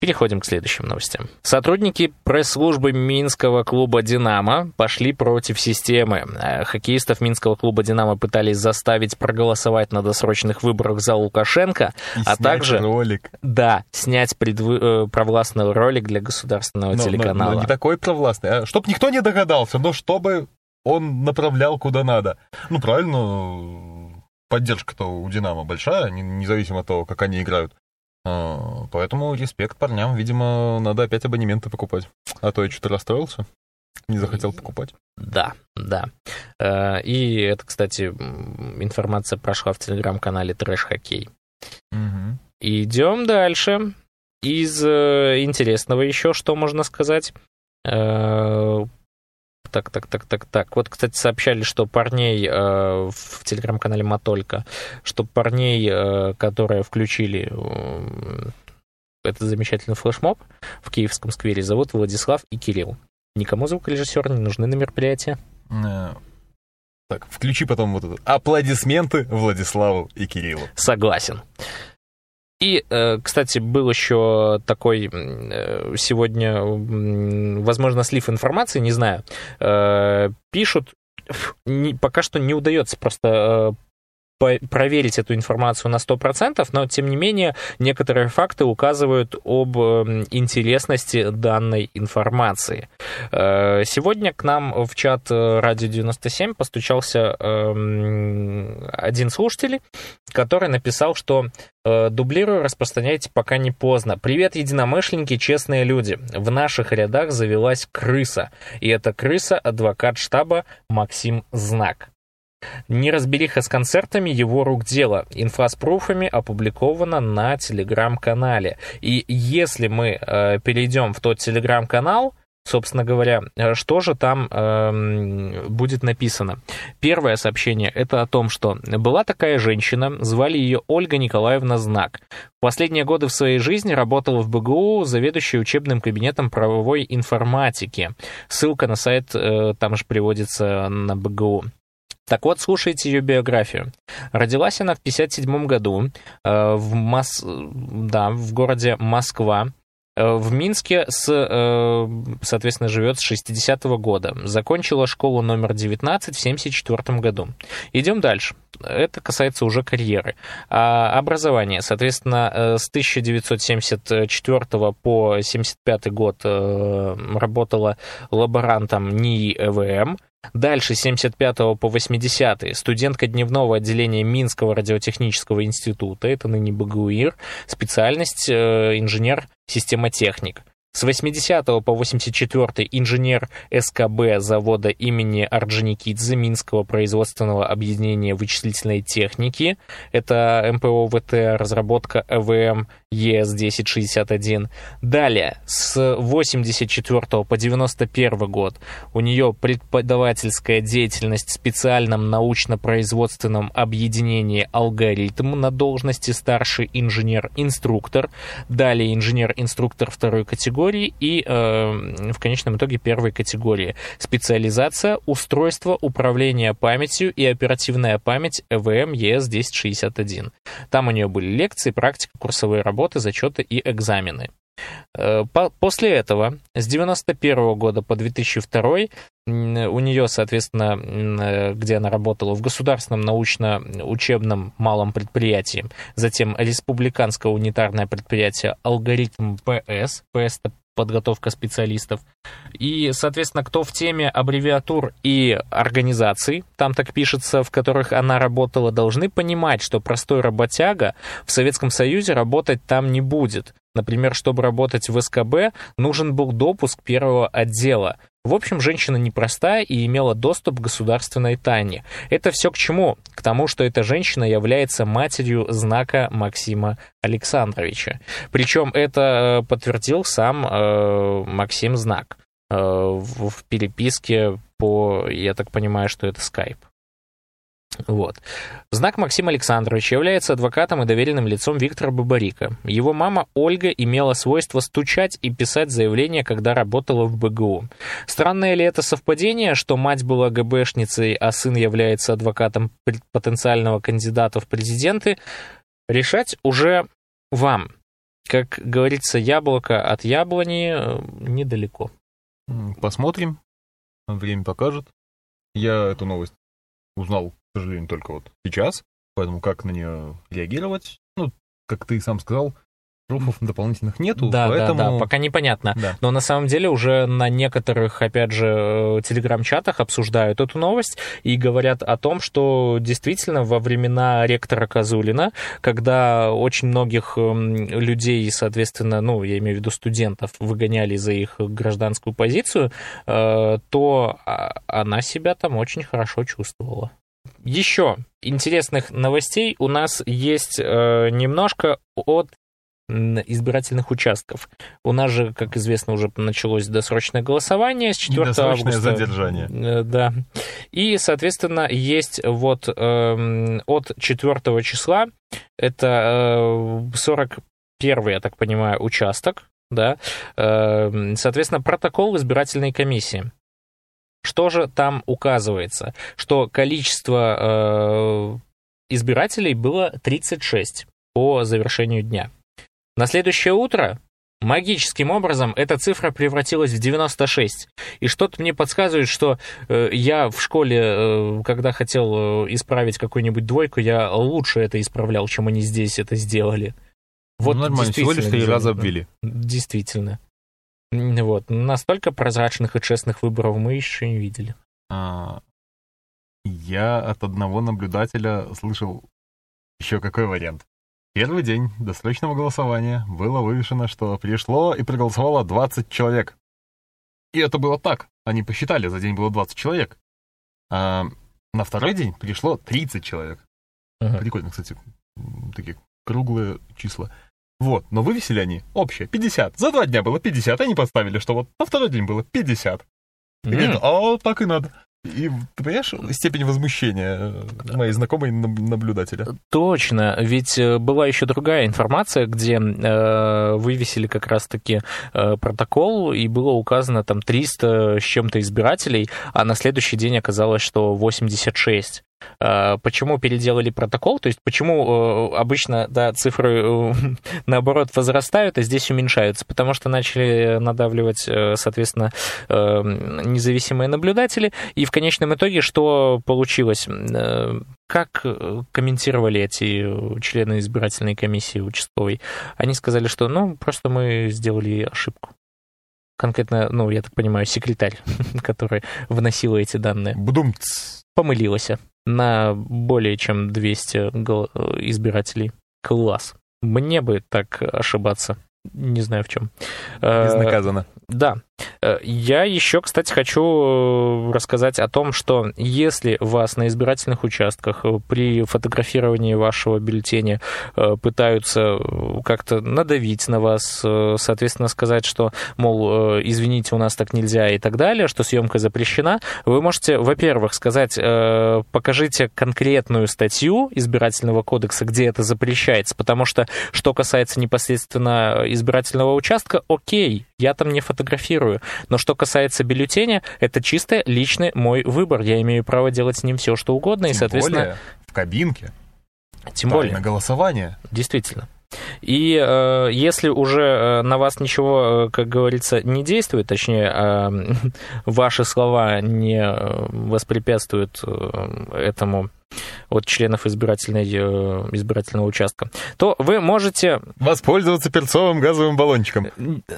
Переходим к следующим новостям. Сотрудники пресс-службы Минского клуба «Динамо» пошли против системы. Э, хоккеистов Минского клуба «Динамо» пытались заставить проголосовать на досрочных выборах за Лукашенко, И а также... ролик. Да, снять предвы... Э, провластный ролик для государственного но, телеканала. Но, но не такой провластный, а чтоб никто не догадался, но чтобы он направлял куда надо. Ну, правильно, поддержка-то у «Динамо» большая, независимо от того, как они играют. А, поэтому респект парням. Видимо, надо опять абонементы покупать. А то я что-то расстроился. Не захотел покупать. Да, да. Э, и это, кстати, информация прошла в телеграм-канале Трэш Хоккей. Угу. Идем дальше. Из э, интересного еще, что можно сказать. Так, так, так, так, так. Вот, кстати, сообщали, что парней э, в телеграм-канале Матолька, что парней, э, которые включили э, этот замечательный флешмоб в Киевском сквере, зовут Владислав и Кирилл. Никому звукорежиссеры не нужны на мероприятие. Э, так, включи потом вот это. Аплодисменты Владиславу и Кириллу. Согласен. И, э, кстати, был еще такой э, сегодня, возможно, слив информации, не знаю. Э, пишут, пока что не удается просто проверить эту информацию на 100%, но, тем не менее, некоторые факты указывают об эм, интересности данной информации. Э, сегодня к нам в чат э, Радио 97 постучался эм, один слушатель, который написал, что э, дублирую, распространяйте, пока не поздно. Привет, единомышленники, честные люди. В наших рядах завелась крыса. И эта крыса адвокат штаба Максим Знак. Неразбериха с концертами его рук дело. Инфа с пруфами опубликована на телеграм-канале. И если мы э, перейдем в тот телеграм-канал, собственно говоря, э, что же там э, будет написано. Первое сообщение это о том, что была такая женщина, звали ее Ольга Николаевна Знак. В последние годы в своей жизни работала в БГУ, заведующей учебным кабинетом правовой информатики. Ссылка на сайт э, там же приводится на БГУ. Так вот, слушайте ее биографию. Родилась она в 1957 году э, в, Мос... да, в городе Москва. Э, в Минске, с, э, соответственно, живет с 60-го года. Закончила школу номер 19 в 74 году. Идем дальше. Это касается уже карьеры. А образование, соответственно, э, с 1974 по 75 год работала лаборантом НИИ ЭВМ. Дальше, с 75 по 80 студентка дневного отделения Минского радиотехнического института, это ныне БГУИР, специальность инженер-системотехник. С 80 по 84 инженер СКБ завода имени Орджоникидзе Минского производственного объединения вычислительной техники. Это МПО ВТ, разработка ЭВМ ЕС-1061. Далее, с 84 по 91 год у нее преподавательская деятельность в специальном научно-производственном объединении «Алгоритм» на должности старший инженер-инструктор. Далее инженер-инструктор второй категории категории и э, в конечном итоге первой категории. Специализация, устройство, управление памятью и оперативная память ЭВМ ЕС-1061. Там у нее были лекции, практика, курсовые работы, зачеты и экзамены. Э, после этого с 91 года по 2002 у нее, соответственно, э, где она работала, в государственном научно-учебном малом предприятии, затем республиканское унитарное предприятие «Алгоритм ПС», ПС подготовка специалистов. И, соответственно, кто в теме аббревиатур и организаций, там так пишется, в которых она работала, должны понимать, что простой работяга в Советском Союзе работать там не будет. Например, чтобы работать в СКБ, нужен был допуск первого отдела. В общем, женщина непростая и имела доступ к государственной тайне. Это все к чему? К тому, что эта женщина является матерью знака Максима Александровича. Причем это э, подтвердил сам э, Максим Знак э, в, в переписке по, я так понимаю, что это скайп. Вот. Знак Максим Александрович является адвокатом и доверенным лицом Виктора Бабарика. Его мама Ольга имела свойство стучать и писать заявления, когда работала в БГУ. Странное ли это совпадение, что мать была ГБшницей, а сын является адвокатом потенциального кандидата в президенты? Решать уже вам. Как говорится, яблоко от яблони э, недалеко. Посмотрим. Время покажет. Я эту новость узнал к сожалению, только вот сейчас. Поэтому как на нее реагировать? Ну, как ты сам сказал, пруфов дополнительных нету, да, поэтому... Да, да, пока непонятно. Да. Но на самом деле уже на некоторых, опять же, э, телеграм-чатах обсуждают эту новость и говорят о том, что действительно во времена ректора Козулина, когда очень многих эм, людей, соответственно, ну, я имею в виду студентов, выгоняли за их гражданскую позицию, э, то а, она себя там очень хорошо чувствовала. Еще интересных новостей у нас есть э, немножко от избирательных участков. У нас же, как известно, уже началось досрочное голосование с 4 августа. задержание. Э, да. И, соответственно, есть вот э, от 4 числа, это э, 41 я так понимаю, участок, да, э, соответственно, протокол избирательной комиссии. Что же там указывается? Что количество э, избирателей было 36 по завершению дня. На следующее утро магическим образом эта цифра превратилась в 96. И что-то мне подсказывает, что э, я в школе, э, когда хотел э, исправить какую-нибудь двойку, я лучше это исправлял, чем они здесь это сделали. Вот ну, нормально, всего лишь три раза обвели. Действительно. Вот. Настолько прозрачных и честных выборов мы еще не видели. А, я от одного наблюдателя слышал еще какой вариант. Первый день досрочного голосования было вывешено, что пришло и проголосовало 20 человек. И это было так. Они посчитали, за день было 20 человек. А на второй день пришло 30 человек. Ага. Прикольно, кстати, такие круглые числа. Вот, но вывесили они общее, 50. За два дня было 50, они поставили, что вот на второй день было 50. И говорит, а так и надо. И ты понимаешь степень возмущения моей знакомой наблюдателя? Точно, ведь э, была еще другая информация, где э, вывесили как раз-таки э, протокол, и было указано там 300 с чем-то избирателей, а на следующий день оказалось, что 86. А, почему переделали протокол, то есть почему э, обычно да, цифры э, наоборот возрастают, а здесь уменьшаются, потому что начали надавливать, э, соответственно, независимые наблюдатели, и в конечном итоге что получилось? Как комментировали эти члены избирательной комиссии участковой? Они сказали, что ну просто мы сделали ошибку конкретно, ну, я так понимаю, секретарь, который вносил эти данные. Бдумц. Помылилась на более чем 200 избирателей. Класс. Мне бы так ошибаться. Не знаю в чем. Безнаказанно. Да. Э, я еще, кстати, хочу э, рассказать о том, что если вас на избирательных участках э, при фотографировании вашего бюллетеня пытаются как-то надавить на вас, соответственно, сказать, что, мол, извините, у нас так нельзя и так далее, что съемка запрещена, вы можете, во-первых, сказать, покажите конкретную статью избирательного кодекса, где это запрещается, потому что, что касается непосредственно избирательного участка, окей, я там не фотографирую. Но что касается бюллетеня, это чисто личный мой выбор. Я имею право делать с ним все, что угодно, Тем и, соответственно... Более в кабинке. Тем более. На голосование. Действительно. И э, если уже э, на вас ничего, э, как говорится, не действует, точнее, э, ваши слова не э, воспрепятствуют э, этому от членов избирательной, э, избирательного участка, то вы можете... Воспользоваться перцовым газовым баллончиком.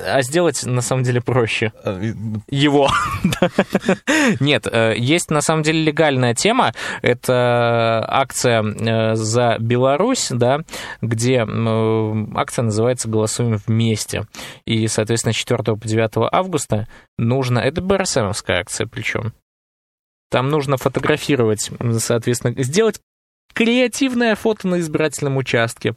А сделать, на самом деле, проще. А, Его. Нет, э, есть, на самом деле, легальная тема. Это акция э, за Беларусь, да, где акция называется «Голосуем вместе». И, соответственно, 4 по 9 августа нужно... Это БРСМовская акция причем. Там нужно фотографировать, соответственно, сделать креативное фото на избирательном участке.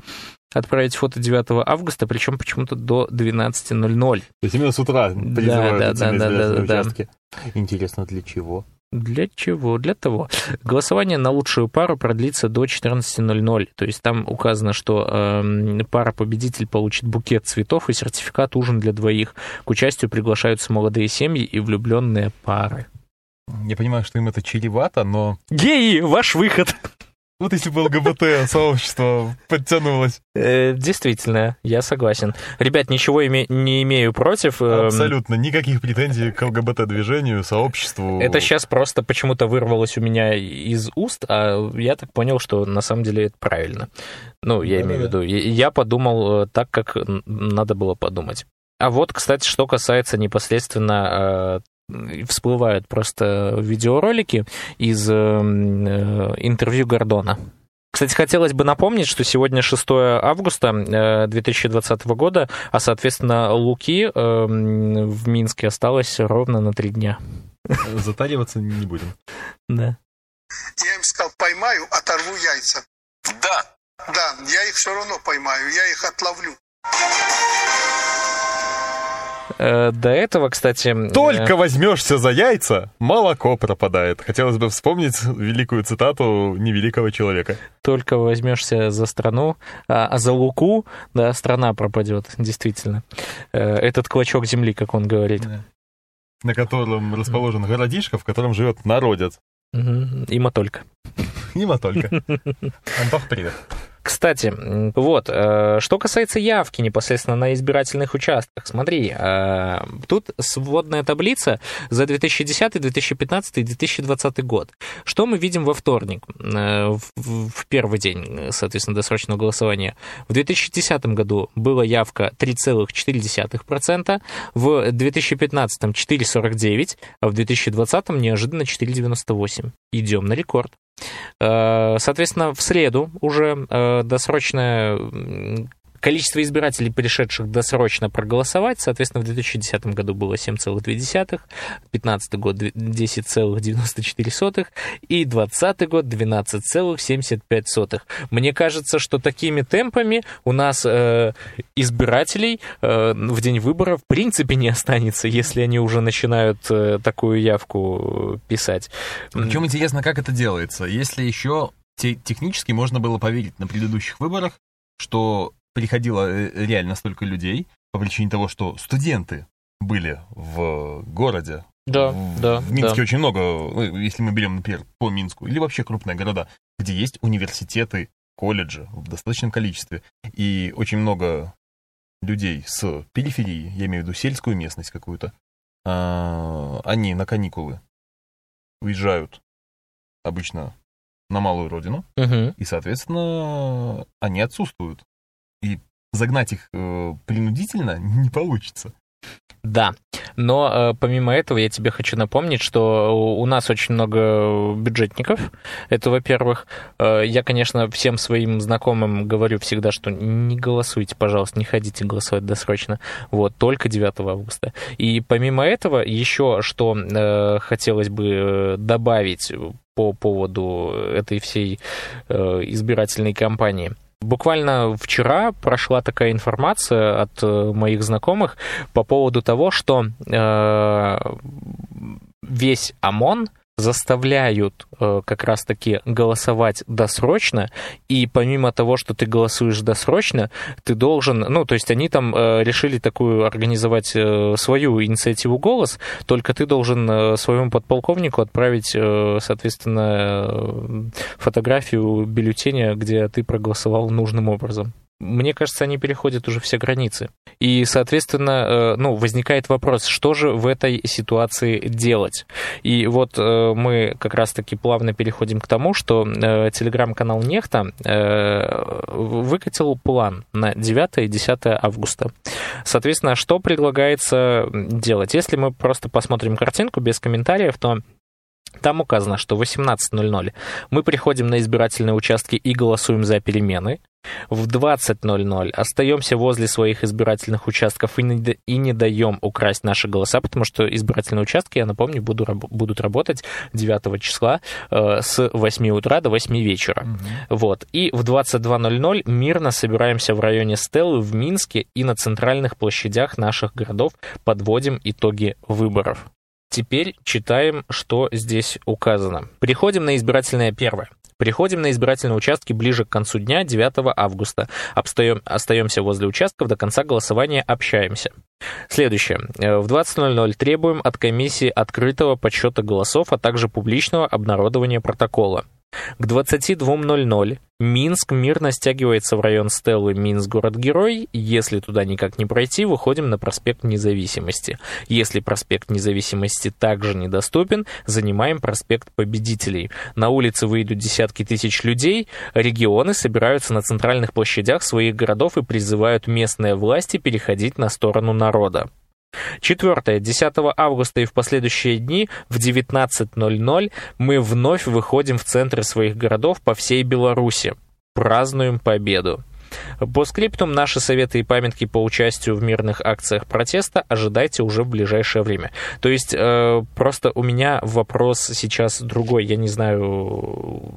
Отправить фото 9 августа, причем почему-то до 12.00. То есть именно с утра призывают да, да, да, да, да, участки. Интересно, для чего? Для чего? Для того. Голосование на лучшую пару продлится до 14.00. То есть там указано, что э, пара-победитель получит букет цветов и сертификат ужин для двоих. К участию приглашаются молодые семьи и влюбленные пары. Я понимаю, что им это чревато, но... Геи, ваш выход! Вот если бы ЛГБТ-сообщество подтянулось. Э, действительно, я согласен. Ребят, ничего име- не имею против. Эм, Абсолютно, никаких претензий к ЛГБТ-движению, сообществу. Это сейчас просто почему-то вырвалось у меня из уст, а я так понял, что на самом деле это правильно. Ну, я да, имею в виду, я подумал э, так, как надо было подумать. А вот, кстати, что касается непосредственно всплывают просто видеоролики из э, интервью Гордона. Кстати, хотелось бы напомнить, что сегодня 6 августа 2020 э, года, а, соответственно, Луки э, в Минске осталось ровно на три дня. Затариваться не будем. Да. Я им сказал, поймаю, оторву яйца. Да. Да, я их все равно поймаю, я их отловлю. Э, до этого, кстати... Только э, возьмешься за яйца, молоко пропадает. Хотелось бы вспомнить великую цитату невеликого человека. Только возьмешься за страну, а, а за луку, да, страна пропадет, действительно. Э, этот клочок земли, как он говорит. На котором расположен городишко, в котором живет народец. Угу. Има только. Има только. Антох, привет. Кстати, вот, э, что касается явки непосредственно на избирательных участках, смотри, э, тут сводная таблица за 2010, 2015 и 2020 год. Что мы видим во вторник, э, в первый день, соответственно, досрочного голосования? В 2010 году была явка 3,4%, в 2015 4,49%, а в 2020 неожиданно 4,98%. Идем на рекорд. Э, соответственно, в среду уже э, досрочная Количество избирателей, пришедших досрочно проголосовать, соответственно, в 2010 году было 7,2, 2015 год 10,94 и 2020 год 12,75. Мне кажется, что такими темпами у нас э, избирателей э, в день выборов в принципе не останется, если они уже начинают э, такую явку писать. Причем интересно, как это делается. Если еще технически можно было поверить на предыдущих выборах, что приходило э, реально столько людей по причине того, что студенты были в городе. Да, в, да. В Минске да. очень много, ну, если мы берем, например, по Минску, или вообще крупные города, где есть университеты, колледжи в достаточном количестве, и очень много людей с периферии, я имею в виду сельскую местность какую-то, а, они на каникулы уезжают обычно на малую родину, угу. и, соответственно, они отсутствуют и загнать их э, принудительно не получится. Да, но э, помимо этого я тебе хочу напомнить, что у нас очень много бюджетников. Это, во-первых, э, я, конечно, всем своим знакомым говорю всегда, что не голосуйте, пожалуйста, не ходите голосовать досрочно. Вот, только 9 августа. И помимо этого, еще что э, хотелось бы э, добавить по поводу этой всей э, избирательной кампании – Буквально вчера прошла такая информация от э, моих знакомых по поводу того, что э, весь ОМОН заставляют э, как раз-таки голосовать досрочно, и помимо того, что ты голосуешь досрочно, ты должен, ну, то есть они там э, решили такую организовать э, свою инициативу «Голос», только ты должен э, своему подполковнику отправить, э, соответственно, э, фотографию бюллетеня, где ты проголосовал нужным образом мне кажется, они переходят уже все границы. И, соответственно, э, ну, возникает вопрос, что же в этой ситуации делать? И вот э, мы как раз-таки плавно переходим к тому, что э, телеграм-канал Нехта выкатил план на 9 и 10 августа. Соответственно, что предлагается делать? Если мы просто посмотрим картинку без комментариев, то там указано, что в 18.00 мы приходим на избирательные участки и голосуем за перемены. В 20.00 остаемся возле своих избирательных участков и не, и не даем украсть наши голоса, потому что избирательные участки, я напомню, буду, будут работать 9 числа э, с 8 утра до 8 вечера. Угу. Вот. И в 22.00 мирно собираемся в районе Стеллы в Минске и на центральных площадях наших городов подводим итоги выборов. Теперь читаем, что здесь указано. Переходим на избирательное первое. Приходим на избирательные участки ближе к концу дня, 9 августа. Обстаем, остаемся возле участков, до конца голосования общаемся. Следующее. Э, в 20.00 требуем от комиссии открытого подсчета голосов, а также публичного обнародования протокола. К 22.00 Минск мирно стягивается в район Стеллы Минск город-герой. Если туда никак не пройти, выходим на проспект Независимости. Если проспект Независимости также недоступен, занимаем проспект Победителей. На улице выйдут десятки тысяч людей, регионы собираются на центральных площадях своих городов и призывают местные власти переходить на сторону народа. Четвертое. 10 августа и в последующие дни в 19.00 мы вновь выходим в центры своих городов по всей Беларуси. Празднуем победу. По скриптум наши советы и памятки по участию в мирных акциях протеста ожидайте уже в ближайшее время. То есть э, просто у меня вопрос сейчас другой. Я не знаю,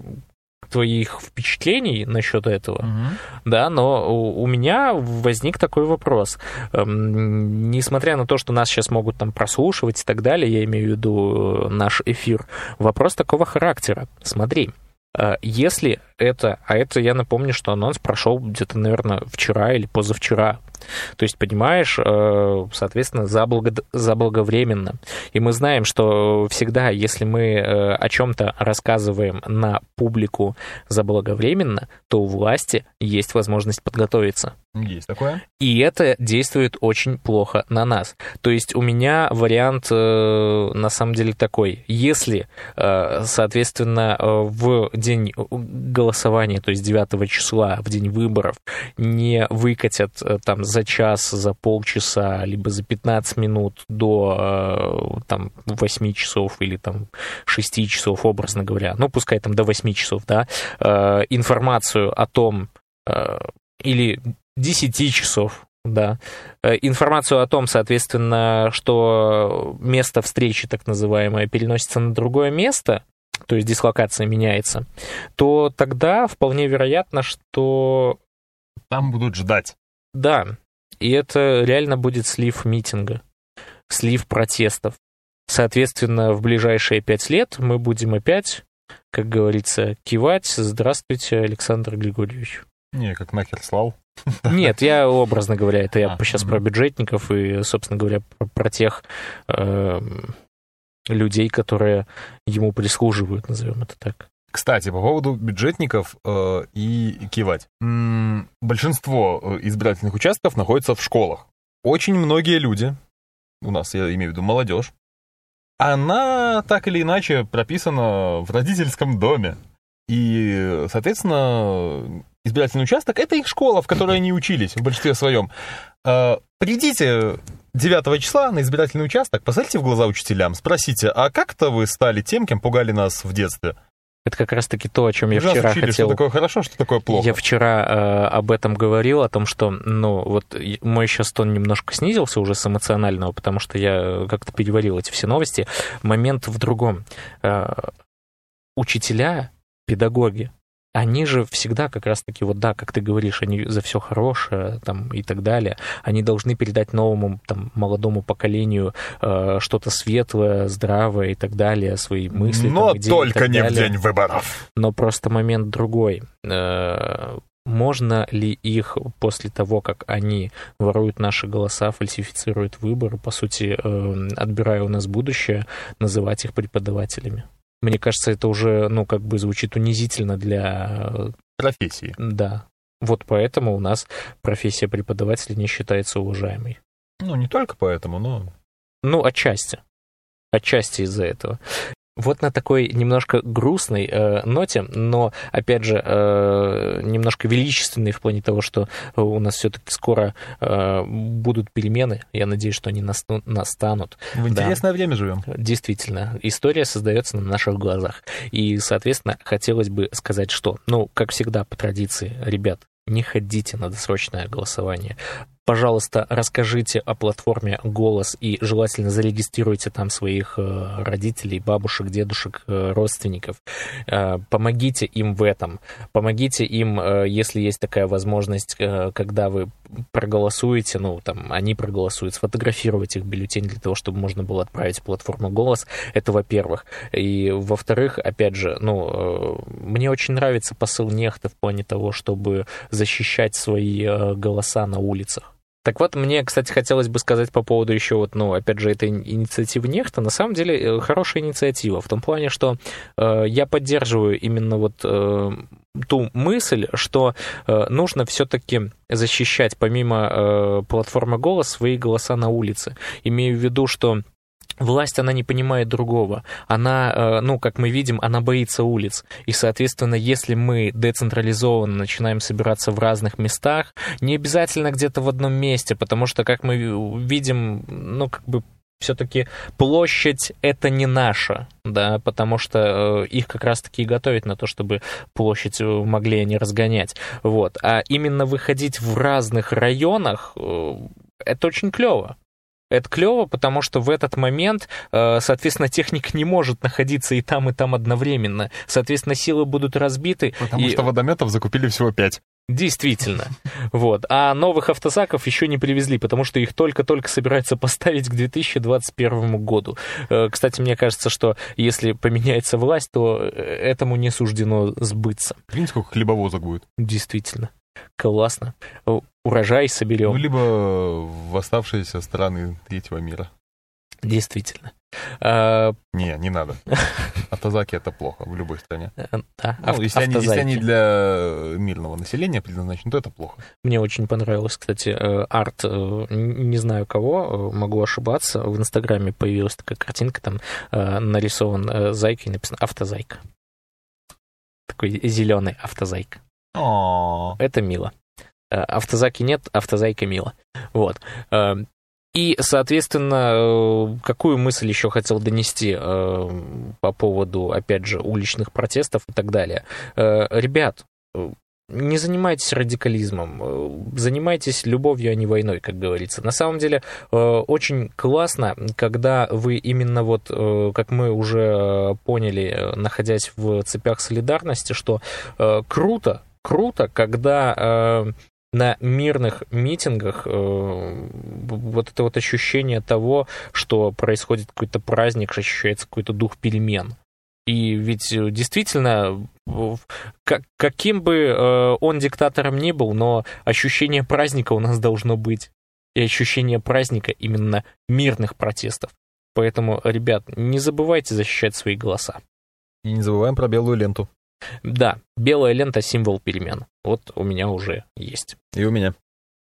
твоих впечатлений насчет этого, угу. да, но у, у меня возник такой вопрос. Эм, несмотря на то, что нас сейчас могут там прослушивать и так далее, я имею в виду э, наш эфир, вопрос такого характера. Смотри, э, если это, а это я напомню, что анонс прошел где-то, наверное, вчера или позавчера, то есть, понимаешь, э, соответственно, заблаго... заблаговременно. И мы знаем, что всегда, если мы э, о чем-то рассказываем на публику заблаговременно, то у власти есть возможность подготовиться. Есть такое. И это действует очень плохо на нас. То есть у меня вариант э, на самом деле такой. Если, соответственно, в день голосования, то есть 9 числа, в день выборов, не выкатят там за час, за полчаса, либо за 15 минут до э, там 8 часов или там 6 часов, образно говоря, ну, пускай там до 8 часов, да, э, информацию о том, э, или 10 часов, да, информацию о том, соответственно, что место встречи, так называемое, переносится на другое место, то есть дислокация меняется, то тогда вполне вероятно, что... Там будут ждать. Да, и это реально будет слив митинга, слив протестов. Соответственно, в ближайшие пять лет мы будем опять, как говорится, кивать «Здравствуйте, Александр Григорьевич». Не, как нахер слал. Нет, я образно говоря, это я а, сейчас угу. про бюджетников и, собственно говоря, про, про тех э, людей, которые ему прислуживают, назовем это так. Кстати, по поводу бюджетников э, и кивать. М-м, большинство э, избирательных участков находится в школах. Очень многие люди, у нас я имею в виду молодежь, она так или иначе прописана в родительском доме. И, соответственно, избирательный участок — это их школа, в которой они учились в большинстве своем. Э, придите 9 числа на избирательный участок, посмотрите в глаза учителям, спросите, а как-то вы стали тем, кем пугали нас в детстве? Это как раз-таки то, о чем я вчера учили, хотел... Что такое хорошо, что такое плохо. Я вчера э, об этом говорил, о том, что, ну, вот мой сейчас тон немножко снизился уже с эмоционального, потому что я как-то переварил эти все новости. Момент в другом. Э, учителя, педагоги, они же всегда как раз-таки, вот да, как ты говоришь, они за все хорошее там, и так далее, они должны передать новому там, молодому поколению э, что-то светлое, здравое и так далее, свои мысли. Но там, идеи только не далее. в день выборов. Но просто момент другой. Э, можно ли их после того, как они воруют наши голоса, фальсифицируют выборы, по сути, э, отбирая у нас будущее, называть их преподавателями? Мне кажется, это уже, ну, как бы звучит унизительно для... Профессии. Да. Вот поэтому у нас профессия преподавателя не считается уважаемой. Ну, не только поэтому, но... Ну, отчасти. Отчасти из-за этого. Вот на такой немножко грустной э, ноте, но, опять же, э, немножко величественной в плане того, что у нас все-таки скоро э, будут перемены. Я надеюсь, что они настанут. настанут. В интересное да. время живем. Действительно. История создается на наших глазах. И, соответственно, хотелось бы сказать, что, ну, как всегда, по традиции, ребят, не ходите на досрочное голосование пожалуйста, расскажите о платформе «Голос» и желательно зарегистрируйте там своих э, родителей, бабушек, дедушек, э, родственников. Э, помогите им в этом. Помогите им, если есть такая возможность, когда вы проголосуете, ну, там, они проголосуют, сфотографировать их бюллетень для того, чтобы можно было отправить платформу «Голос». Это во-первых. И во-вторых, опять же, ну, мне очень нравится посыл Нехта в плане того, чтобы защищать свои голоса на улицах. Так вот, мне, кстати, хотелось бы сказать по поводу еще вот, ну, опять же, этой инициативы Нехта. На самом деле, э, хорошая инициатива в том плане, что э, я поддерживаю именно вот э, ту мысль, что э, нужно все-таки защищать помимо э, платформы «Голос» свои голоса на улице. Имею в виду, что Власть, она не понимает другого. Она, э, ну, как мы видим, она боится улиц. И, соответственно, если мы децентрализованно начинаем собираться в разных местах, не обязательно где-то в одном месте, потому что, как мы видим, ну, как бы все-таки площадь это не наша, да, потому что э, их как раз-таки и готовят на то, чтобы площадь э, могли они разгонять. Вот. А именно выходить в разных районах это очень клево. Это клево, потому что в этот момент, э, соответственно, техника не может находиться и там, и там одновременно. Соответственно, силы будут разбиты. Потому и... что водометов закупили всего пять. Действительно. Вот. А новых автозаков еще не привезли, потому что их только-только собираются поставить к 2021 году. Э, кстати, мне кажется, что если поменяется власть, то э, этому не суждено сбыться. Видите, сколько хлебовозок будет? Действительно. Классно. Урожай соберем. Ну, либо в оставшиеся страны третьего мира. Действительно. А... Не, не надо. Автозаки это плохо в любой стране. Э, да, ну, если, они, если они для мирного населения предназначены, то это плохо. Мне очень понравилось, кстати, э, арт, э, не знаю кого, могу ошибаться. В Инстаграме появилась такая картинка, там нарисован зайка и написано «автозайка». Такой зеленый автозайка. О, Это мило. Э, автозаки нет, автозайка мило. Вот. Э, и, соответственно, э, какую мысль еще хотел донести по поводу, опять же, уличных протестов и так далее. Ребят, не занимайтесь радикализмом, занимайтесь любовью, а не войной, как говорится. На самом деле, очень классно, когда вы именно вот, как мы уже поняли, находясь в цепях солидарности, что круто, круто, когда э, на мирных митингах э, вот это вот ощущение того, что происходит какой-то праздник, ощущается какой-то дух перемен. И ведь э, действительно, как, каким бы э, он диктатором ни был, но ощущение праздника у нас должно быть. И ощущение праздника именно мирных протестов. Поэтому, ребят, не забывайте защищать свои голоса. И не забываем про белую ленту. Да, белая лента — символ перемен. Вот у меня уже есть. И у меня.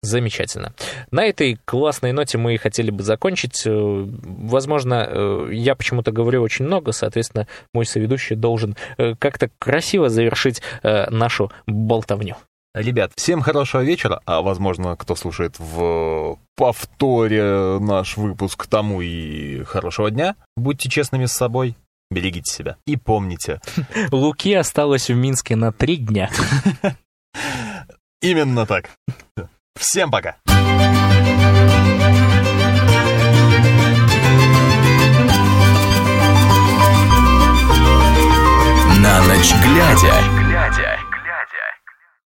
Замечательно. На этой классной ноте мы хотели бы закончить. Э, возможно, э, я почему-то говорю очень много, соответственно, мой соведущий должен э, как-то красиво завершить нашу болтовню. Ребят, всем хорошего вечера, а возможно, кто слушает в повторе наш выпуск тому и хорошего дня. Будьте честными с собой, Берегите себя. И помните. Луки осталось в Минске на три дня. Именно так. Всем пока. На ночь глядя.